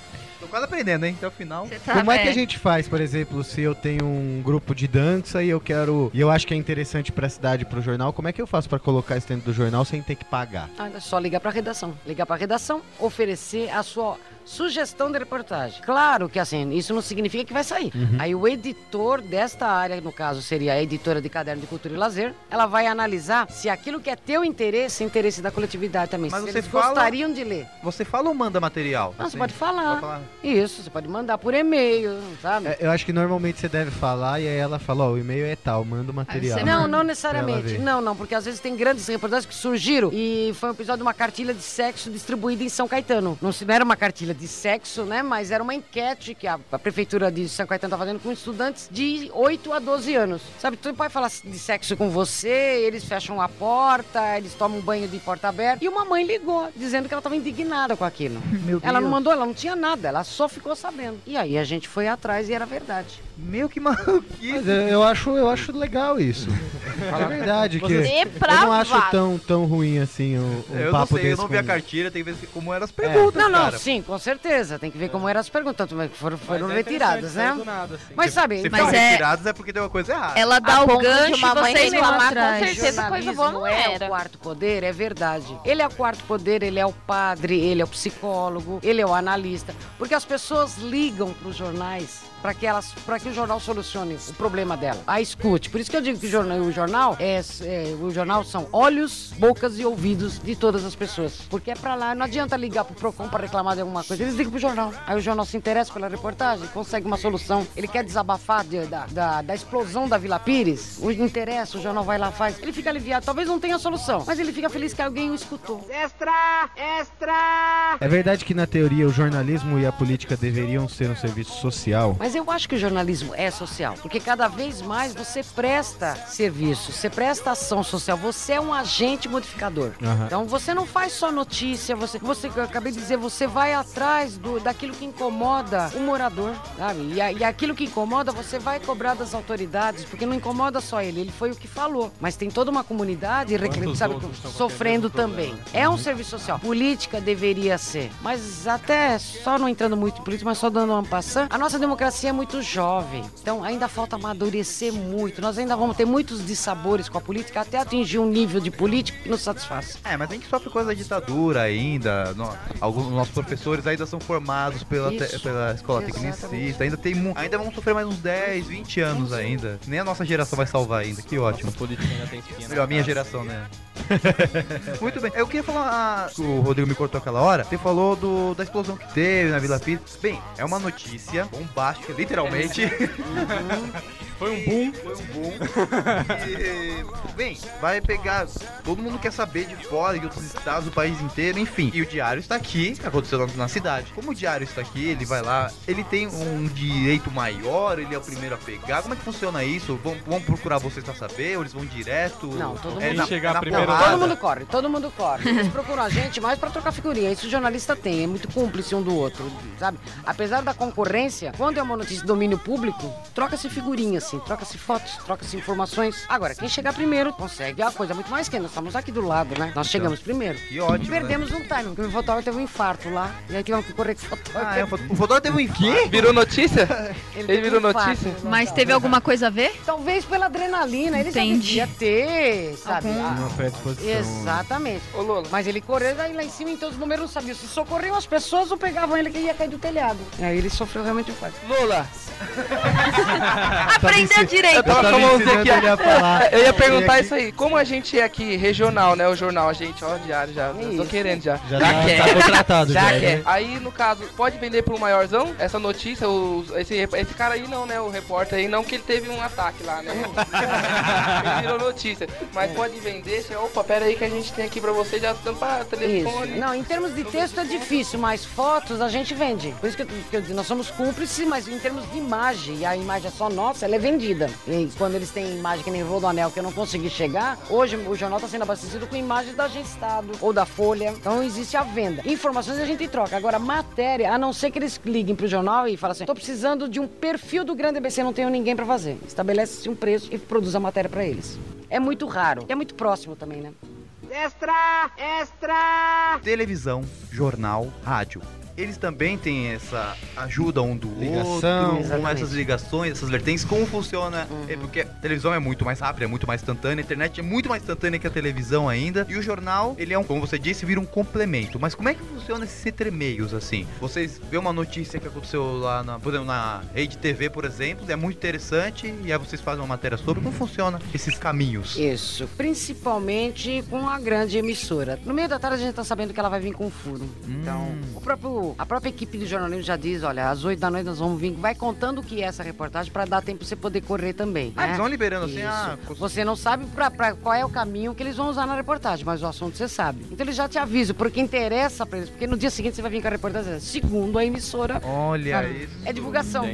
Tô quase aprendendo, hein? Até o final. Tá Como é que a gente faz, por exemplo, se eu tenho um grupo de dança e eu quero. E eu acho que é interessante pra cidade, pro jornal, como é que eu faço pra colocar isso dentro do jornal sem ter que pagar? Ah, é só ligar para a redação. Ligar para a redação, oferecer a sua sugestão de reportagem. Claro que assim, isso não significa que vai sair. Uhum. Aí o editor desta área, no caso seria a editora de Caderno de Cultura e Lazer, ela vai analisar se aquilo que é teu interesse é interesse da coletividade também. Mas se você eles fala- gostariam de ler. Você fala ou manda material? Não, você Assim, pode falar. pode falar. Isso, você pode mandar por e-mail, sabe? É, eu acho que normalmente você deve falar e aí ela fala, ó, o e-mail é tal, manda o material. você Não, <laughs> não necessariamente. Não, não, porque às vezes tem grandes reportagens que surgiram e foi um episódio de uma cartilha de sexo distribuída em São Caetano. Não, se- não era uma cartilha de sexo, né? Mas era uma enquete que a, a prefeitura de São Caetano tá fazendo com estudantes de 8 a 12 anos. Sabe, tu pode falar de sexo com você, eles fecham a porta, eles tomam um banho de porta aberta. E uma mãe ligou, dizendo que ela estava indignada com aquilo. <laughs> Meu Ela não Deus. mandou, ela não tinha nada, ela só ficou sabendo. E aí a gente foi atrás e era verdade. Meu que maluquice. Eu, eu acho, eu acho legal isso. <laughs> É verdade que eu Depravado. não acho tão, tão ruim assim o, o Eu não papo sei, eu desse não vi a cartilha, tem que ver como eram as perguntas, Não, não, cara. sim, com certeza. Tem que ver como eram as perguntas, tanto é que foram, foram Mas é retiradas, né? do nada, assim. Mas sabe, Se então, foram é- retiradas é porque tem uma coisa errada. Ela dá A o ponto de gancho uma mãe reclamar, com certeza. coisa boa não é era. o quarto poder, é verdade. Ele é o quarto poder, ele é o padre, ele é o psicólogo, ele é o analista. Porque as pessoas ligam para os jornais para que elas, para que o jornal solucione o problema dela. A escute. Por isso que eu digo que o jornal, o jornal é, é- o jornal são olhos, bocas e ouvidos de todas as pessoas. Porque é pra lá, não adianta ligar pro Procon pra reclamar de alguma coisa. Eles ligam pro jornal. Aí o jornal se interessa pela reportagem, consegue uma solução. Ele quer desabafar de- da, da, da explosão da Vila Pires. O interessa, o jornal vai lá, faz. Ele fica aliviado. Talvez não tenha solução, mas ele fica feliz que alguém o escutou. Extra! Extra! É verdade que na teoria o jornalismo e a política deveriam ser um serviço social. Mas eu acho que o jornalismo é social, porque cada vez mais você presta serviço, você presta ação social, você é um agente modificador. Aham. Então você não faz só notícia, você, você eu acabei de dizer, você vai atrás do, daquilo que incomoda o morador, sabe? E, a- e aquilo que incomoda, você vai cobrar das autoridades, porque não incomoda só ele, ele foi o que falou. Mas tem toda uma comunidade sabe, sofrendo também. problema? É um serviço social. Política deveria ser. Mas até só não entrando muito em política, mas só dando uma passão, a nossa democracia é muito jovem. Então ainda falta amadurecer muito. Nós ainda vamos ter muitos dissabores com a política até atingir um nível de político que nos satisfaz. É, mas a gente sofre coisa da ditadura ainda. no- alguns nossos professores ainda são formados pela, te- pela escola Exatamente. tecnicista. Ainda, tem, ainda vamos sofrer mais uns 10, 20 anos ainda. Nem a nossa geração vai salvar ainda. Que ótimo. A política ainda tem espinha. na Melhor, a minha geração, né? <laughs> Muito bem. Eu queria falar. ah, que o Rodrigo me cortou aquela hora. Você falou do, da explosão que teve na Vila Pires. Bem, é uma notícia bombástica, literalmente. <laughs> Foi um boom. Foi um boom. E, bem, vai pegar. Todo mundo quer saber de fora, de outros estados, do país inteiro, enfim. E o diário está aqui, aconteceu na, na cidade. Como o diário está aqui, ele vai lá, ele tem um direito maior, ele é o primeiro a pegar. Como é que funciona isso? Vão, vão procurar vocês pra saber? Ou eles vão direto? Não, todo É mundo na- chegar é na primeiro- Não, todo mundo corre, todo mundo corre. Eles procuram a gente mais pra trocar figurinha. Isso o jornalista tem, é muito cúmplice um do outro, sabe? Apesar da concorrência, quando é uma notícia de domínio público, troca-se figurinha, assim, troca-se fotos, troca-se informações. Agora, quem chegar primeiro consegue a coisa muito mais quente. Nós estamos aqui do lado, né? Nós chegamos primeiro. Que ótimo, E perdemos um time, porque o fotógrafo teve um infarto lá. E aí tivemos que correr com o fotógrafo. Ah, é, o fo- o fotógrafo teve um infarto? Virou notícia? <laughs> Ele, Ele virou um infarto, notícia? né? Mas teve alguma coisa a ver? Talvez pela adrenalina, ele já Entendi. devia ter, sabe? Algum- Ah, Uma predisposição. Exatamente. Ô, Lola. Mas ele correu daí lá em cima, então os bombeiros não sabiam se socorriam as pessoas ou pegavam ele que ia cair do telhado. E aí ele sofreu realmente um infarto. Lola, <laughs> Aprendeu direito. eu tava tava com a mãozinha ensinando aqui. ele a falar. Eu ia perguntar aqui- isso aí. Como a gente é aqui regional, né? O jornal, a gente, ó, diário já. Eu tô Isso. querendo já. Já tá, quer. tá contratado <laughs> Já já. quer. né? Aí, no caso, pode vender pro maiorzão essa notícia? os- esse, esse cara aí não, né? O repórter aí não, que ele teve um ataque lá, né? <laughs> ele virou notícia. Mas pode vender. Você, opa, pera aí que a gente tem aqui pra você, já dando pra Isso. telefone. Não, em termos de texto é difícil, mas fotos a gente vende. Por isso que eu, que eu nós somos cúmplices, mas em termos de imagem, e a imagem é só nossa, ela é vendida. E quando eles têm imagem que nem Rodoanel, que eu não consegui chegar, hoje o jornal está sendo abastecido com imagens da Agência Estado ou da Folha. Então existe a venda. Informações a gente troca. Agora, matéria, a não ser que eles liguem pro jornal e falem assim: tô precisando de um perfil do grande ABC, não tenho ninguém para fazer. Estabelece-se um preço e produz a matéria para eles. É muito raro. E é muito próximo também, né? Extra! Extra! televisão, jornal, rádio. Eles também têm essa ajuda um do Ligação. outro, com essas ligações, essas vertentes. Como funciona? É porque a televisão é muito mais rápida, é muito mais instantânea, a internet é muito mais instantânea que a televisão ainda. E o jornal, ele é um, como você disse, vira um complemento. Mas como é que funciona esses entremeios, assim? Vocês vê uma notícia que aconteceu lá na, por exemplo, na Rede TV, por exemplo, é muito interessante, e aí vocês fazem uma matéria sobre. Como funciona esses caminhos? Isso, principalmente com a grande emissora. No meio da tarde a gente tá sabendo que ela vai vir com furo. Então, o próprio, a própria equipe de jornalismo já diz, olha, às 8 da noite nós vamos vir, vai contando o que é essa reportagem para dar tempo pra você poder correr também. Ah, né? eles vão liberando assim, Isso. ah, Você não sabe pra, pra qual é o caminho que eles vão usar na reportagem, mas o assunto você sabe. Então eles já te avisam, porque interessa pra eles, porque no dia seguinte você vai vir com a reportagem, segundo a emissora. Olha sabe? isso. É divulgação.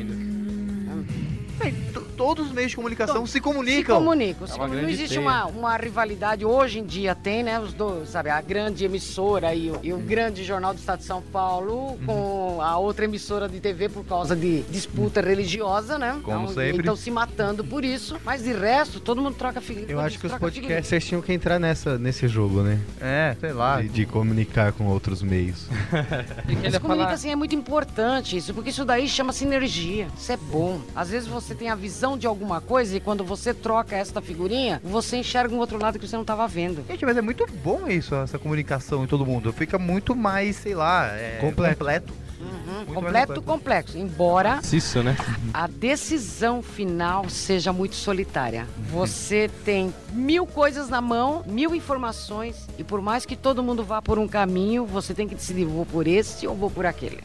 To- todos os meios de comunicação se Se comunicam. comunicam. se É uma comunicam. não grande existe uma, uma rivalidade. Hoje em dia tem, né? Os dois, sabe? A grande emissora e o, e o grande jornal do Estado de São Paulo Uhum. com a outra emissora de TV por causa de disputa religiosa, né? Como então, sempre. Estão se matando por isso. Mas de resto, todo mundo troca figurinha. Eu acho que os podcasters tinham que entrar nessa, nesse jogo, né? É, sei lá. De, de comunicar com outros meios. <laughs> Mas comunica assim, é muito importante isso, porque isso daí chama sinergia. Isso é bom. Às vezes você tem a visão de alguma coisa e quando você troca esta figurinha, você enxerga um outro lado que você não estava vendo. Gente, mas é muito bom isso, essa comunicação em todo mundo. Fica muito mais, sei lá, é, Completo. completo. Uhum. completo, complexo. Embora Isso, né? a decisão final seja muito solitária. Você tem mil coisas na mão, mil informações, e por mais que todo mundo vá por um caminho, você tem que decidir: vou por esse ou vou por aquele.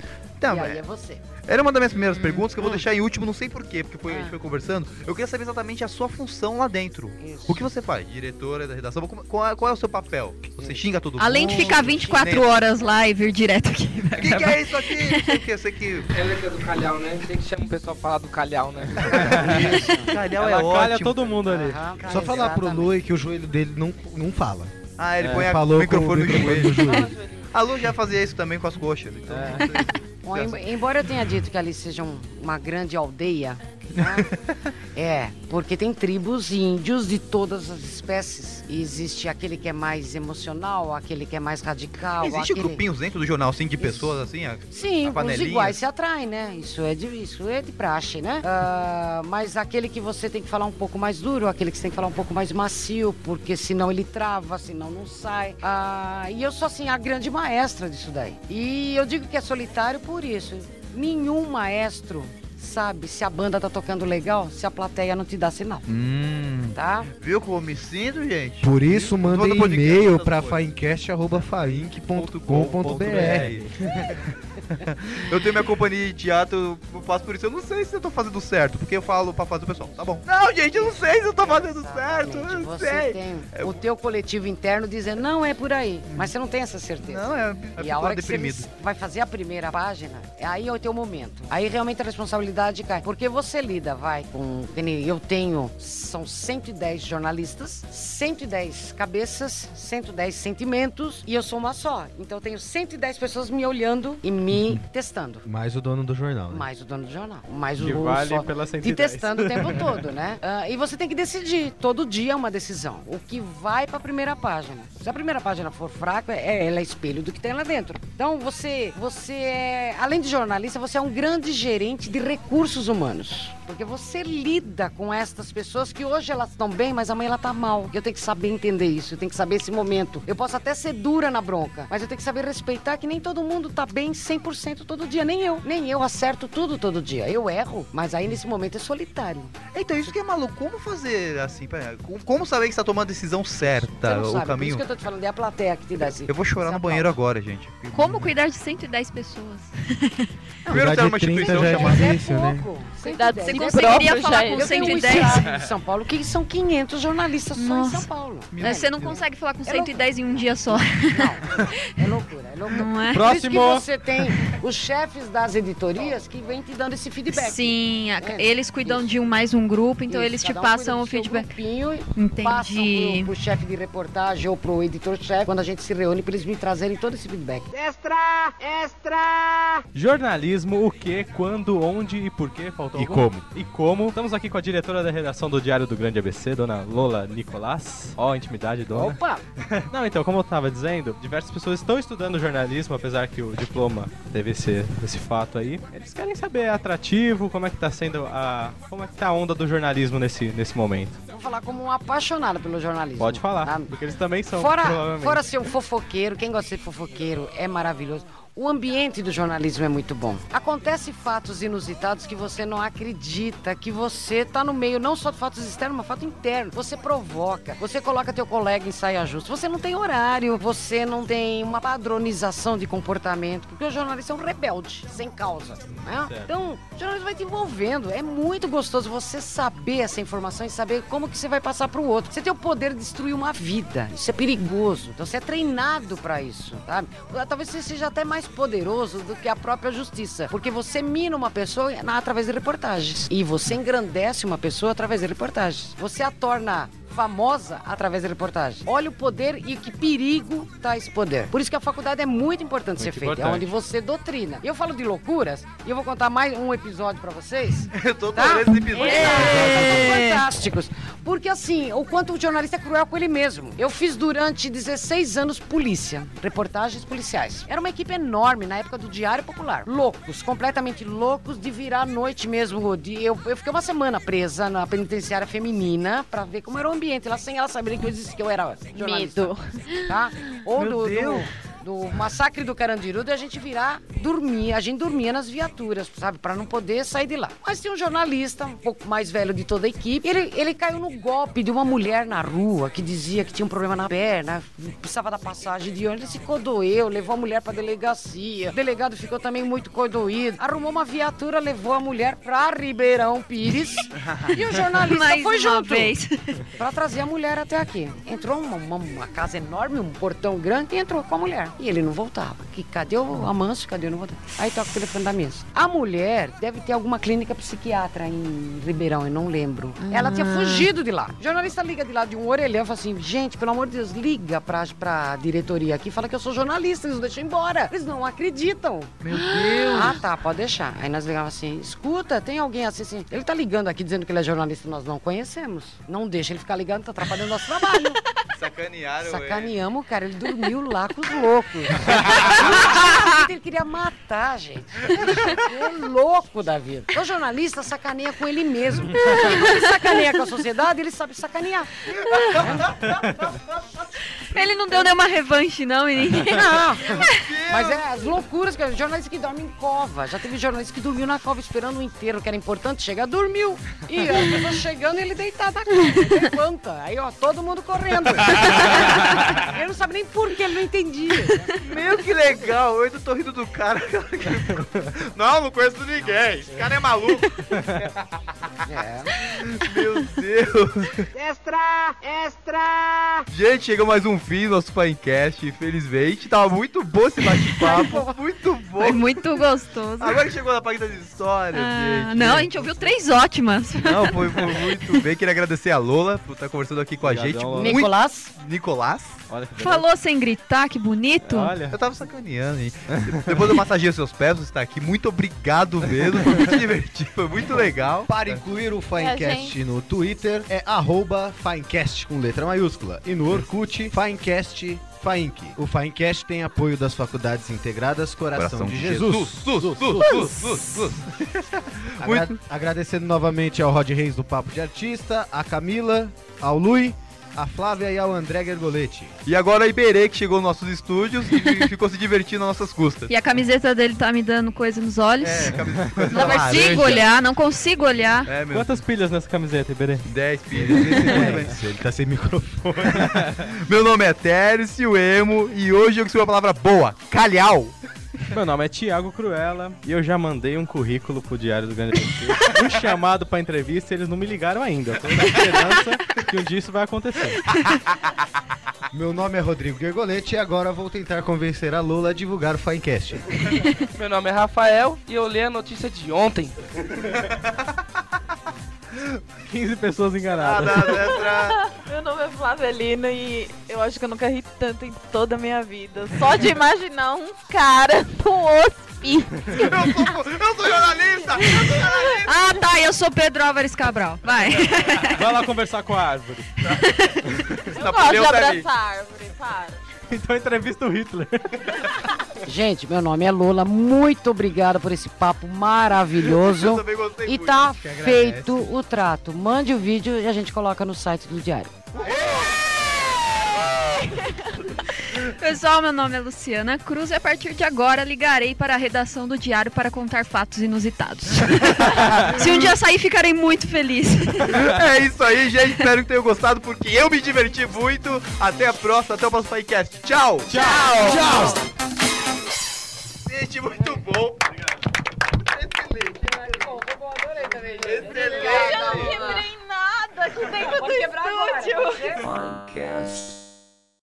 Tá, e mas- aí é você. Era uma das minhas primeiras Hum. perguntas que eu vou deixar em último, não sei porquê, porque foi, a gente foi conversando. Eu queria saber exatamente a sua função lá dentro. O que você faz? Diretora da redação? Qual é, qual é o seu papel? Você xinga todo mundo? Além de ficar 24 Nem- horas lá e vir direto aqui. O que, que é isso aqui? Sei o que, eu sei que. Ela é do calhau, né? Tem que chamar o pessoal pra falar do calhau, né? <laughs> Calhau Ela é calha ótimo. todo mundo ali. Só falar pro Lui que o joelho dele não, não fala. Ah, ele É, põe a- falou o microfone no joelho. joelho. <laughs> A Lu já fazia isso também com as coxas. Então, sei. Bom, em- embora eu tenha dito que ali seja um- uma grande aldeia, né? <laughs> é, porque tem tribos índios de todas as espécies. E existe aquele que é mais emocional, aquele que é mais radical. Existe aquele... grupinhos dentro do jornal, assim, de pessoas, assim? A, Sim, a os iguais se atraem, né? Isso é de, isso é de praxe, né? Ah, mas aquele que você tem que falar um pouco mais duro, aquele que você tem que falar um pouco mais macio, porque senão ele trava, senão não sai. Ah, e eu sou, assim, a grande maestra disso daí. E eu digo que é solitário por isso. Nenhum maestro sabe se a banda tá tocando legal, se a plateia não te dá sinal. Hum. Tá? Viu como eu me sinto, gente? Por isso, mandem e-mail coisas. faincast.com.br. <laughs> <laughs> Eu tenho minha companhia de teatro, eu faço por isso. Eu não sei se eu tô fazendo certo, porque eu falo pra fazer o pessoal. Tá bom. Não, gente, eu não sei se eu tô fazendo certo. Eu não Você sei. tem o teu coletivo interno dizendo, não, é por aí. Mas você não tem essa certeza. Não, é. E a hora que você vai fazer a primeira página, é aí é o teu momento. Aí realmente a responsabilidade cai. Porque você lida, vai, com. Eu tenho. São 110 jornalistas, 110 cabeças, 110 sentimentos e eu sou uma só. Então eu tenho 110 pessoas me olhando e me testando. Mais o dono do jornal, né? Mais o dono do jornal. Mais o Que vale só- pela Te 110. testando o tempo <laughs> todo, né? Ah, e você tem que decidir. Todo dia é uma decisão. O que vai pra primeira página. Se a primeira página for fraca, é, ela é espelho do que tem lá dentro. Então você, você é, além de jornalista, você é um grande gerente de recursos humanos. Porque você lida com estas pessoas que hoje elas estão bem, mas amanhã ela tá mal. Eu tenho que saber entender isso, eu tenho que saber esse momento. Eu posso até ser dura na bronca, mas eu tenho que saber respeitar que nem todo mundo tá bem 100% todo dia, nem eu. Nem eu acerto tudo todo dia. Eu erro, mas aí nesse momento é solitário. Então, isso que é maluco. Como fazer assim? pera, como- saber que você tá tomando a decisão certa? Você não o sabe, por caminho? isso que eu tô te falando, é a plateia que te dá esse. Eu vou chorar no banheiro agora, gente. Como cuidar de 110 pessoas? <laughs> Primeiro tem uma instituição chamada. é né? pouco. Cuidado Você conseguiria falar já com é. Um 110? estado de São Paulo que são 500 jornalistas só em São Paulo. Mas Você não consegue falar com É 110 em um dia só. É loucura, é loucura. Não é? Por isso que Próximo. você tem os chefes das editorias que vêm te dando esse feedback. Sim, a- É. eles cuidam de um mais um grupo, então Isso, eles te um passam o feedback. grupinho e Entendi. Passam pro, pro chefe de reportagem ou pro editor-chefe quando a gente se reúne para eles me trazerem todo esse feedback. Extra! Extra! Jornalismo, o que, quando, onde e por quê? Faltou E algum? como? E como? Estamos aqui com a diretora da redação do Diário do Grande ABC, dona Lola Nicolás. Ó, intimidade, dona. Opa! <laughs> Não, então, como eu tava dizendo, diversas pessoas estão estudando jornalismo, apesar que o diploma teve esse, esse fato aí. Eles querem saber é atrativo, como é que tá sendo a. Como é que tá a onda do jornalismo nesse, nesse momento. Vou falar como um apaixonado pelo jornalismo. Pode falar, tá? porque eles também são, Fora, fora ser um fofoqueiro, quem gosta de ser fofoqueiro é maravilhoso. O ambiente do jornalismo é muito bom. Acontece fatos inusitados que você não acredita, que você tá no meio não só de fatos externos, mas fato interno. Você provoca, você coloca teu colega em saia justa. Você não tem horário, você não tem uma padronização de comportamento, porque o jornalista é um rebelde, sem causa. né? Então, o jornalismo vai te envolvendo. É muito gostoso você saber essa informação e saber como que você vai passar pro outro. Você tem o poder de destruir uma vida. Isso é perigoso. Então você é treinado para isso, sabe? Talvez você seja até mais poderoso do que a própria justiça, porque você mina uma pessoa através de reportagens e você engrandece uma pessoa através de reportagens. Você a torna famosa através de reportagens. Olha o poder e que perigo tá esse poder. Por isso que a faculdade é muito importante ser Muito feita, é onde você doutrina. Eu falo de loucuras e eu vou contar mais um episódio pra vocês. <laughs> eu tô tá? adorando esse episódio. É, fantásticos. Porque assim, o quanto o jornalista é cruel com ele mesmo. Eu fiz durante 16 anos polícia, reportagens policiais. Era uma equipe enorme na época do Diário Popular. Loucos, completamente loucos de virar à noite mesmo. De, eu, eu fiquei uma semana presa na penitenciária feminina pra ver como era o ambiente lá, sem ela saber que eu existia, que eu era jornalista. Medo. Tá? Ou Meu do, do- Deus. do massacre do Carandiru, da gente virar dormir. A gente dormia nas viaturas, sabe? Pra não poder sair de lá. Mas tinha um jornalista, um pouco mais velho de toda a equipe. Ele, ele caiu no golpe de uma mulher na rua que dizia que tinha um problema na perna, precisava da passagem de ônibus. Ele se codoeu, levou a mulher pra delegacia. O delegado ficou também muito codoído. Arrumou uma viatura, levou a mulher pra Ribeirão Pires. <laughs> e o jornalista Mais foi junto. vez. Pra trazer a mulher até aqui. Entrou uma, uma- uma casa enorme, um portão grande e entrou com a mulher. E ele não voltava. Que, cadê o Amâncio? Cadê? Não voltava. Aí toca o telefone da mesa. A mulher deve ter alguma clínica psiquiatra em Ribeirão, eu não lembro. Ela tinha Ah. fugido de lá. O jornalista liga de lá de um orelhão e fala assim: gente, pelo amor de Deus, liga pra, pra diretoria aqui e fala que eu sou jornalista. Eles não deixam embora. Eles não acreditam. Meu Deus. Ah, tá, pode deixar. Aí nós ligávamos assim: escuta, tem alguém assim, assim. Ele tá ligando aqui dizendo que ele é jornalista, nós não conhecemos. Não deixa ele ficar ligando, tá atrapalhando o nosso trabalho. <laughs> Sacanearam, Sacaneamos, cara. Ele dormiu lá com os loucos. <laughs> ele queria matar, gente. É louco da vida. O jornalista sacaneia com ele mesmo. Quando ele sacaneia com a sociedade, ele sabe sacanear. Ele não deu nenhuma revanche, não, e ninguém. Não. Mas é as loucuras que jornalista que dorme em cova. Já teve jornalista que dormiu na cova esperando o inteiro, que era importante chegar, dormiu. E as pessoas chegando, ele deitado na cama. Ele levanta. Aí, ó, todo mundo correndo. <laughs> ele não sabe nem por que ele não entendia. Meu, que legal. Eu ainda tô rindo do cara. <laughs> Não, não conheço ninguém. Esse cara é maluco. É. Meu Deus. Extra! Extra! Gente, chegou mais um fim do nosso Finecast, infelizmente. Tava muito bom esse bate-papo. muito bom. Foi muito gostoso. Agora que chegou na página das histórias, Ah, gente. não, a gente ouviu três ótimas. Não, foi, foi muito bem. Queria agradecer a Lola por estar conversando aqui com a Obrigadão, gente. Lola. Muito- Nicolás? Nicolás? Olha que Falou sem gritar, que bonito. Olha. Eu tava sacaneando, hein? Depois eu massageio seus pés, você está aqui. Muito obrigado mesmo. Foi muito <laughs> divertido, foi muito legal. Para incluir o É, Finecast no Twitter, é arroba Finecast com letra maiúscula. E no Orkut, Finecast Fainc. O Finecast tem apoio das Faculdades Integradas Coração, de Jesus. Sus, sus, sus, sus, sus. Agra- Agradecendo novamente ao Rod Reis do Papo de Artista, a Camila, ao Lui, a Flávia e ao André Gergoletti. E agora a Iberê, que chegou nos nossos estúdios e ficou se divertindo nas nossas custas. E a camiseta dele tá me dando coisa nos olhos. É, camisa <laughs> não consigo olhar, não consigo olhar. É, meu. Quantas pilhas nessa camiseta, Iberê? 10 pilhas. Ele tá sem microfone. <laughs> Meu nome é Tércio Emo e hoje eu consegui uma palavra boa, calhau. Meu nome é Thiago Cruella e eu já mandei um currículo pro Diário do Grande um chamado pra entrevista e eles não me ligaram ainda. Eu tô na esperança que um dia isso vai acontecer. Meu nome é Rodrigo Gergoletti e agora vou tentar convencer a Lula a divulgar o Finecast. Meu nome é Rafael e eu li a notícia de ontem. 15 pessoas Ah, enganadas. Nada, extra. <laughs> Meu nome é Flavelina e eu acho que eu nunca ri tanto em toda a minha vida. Só de imaginar um cara no hospício. Eu sou, eu sou jornalista! Eu sou jornalista! Ah, tá, eu sou Pedro Álvares Cabral. Vai. Vai lá conversar com a árvore. <laughs> Eu gosto de abraçar a árvore, para. Então entrevista o Hitler. <laughs> Gente, meu nome é Lula. Muito obrigada por esse papo Eu maravilhoso. também gostei E tá feito o trato. Mande o vídeo e a gente coloca no site do Diário. Pessoal, meu nome é Luciana Cruz e a partir de agora ligarei para a redação do Diário para contar fatos inusitados. <laughs> Se um dia sair, ficarei muito feliz. É isso aí, gente. Espero que tenham gostado, porque eu me diverti muito. Até a próxima, até o próximo podcast. Tchau! Tchau! Tchau! Gente, muito bom. Excelente. Excelente. Eu não quebrei nada aqui dentro do estúdio. Podcast.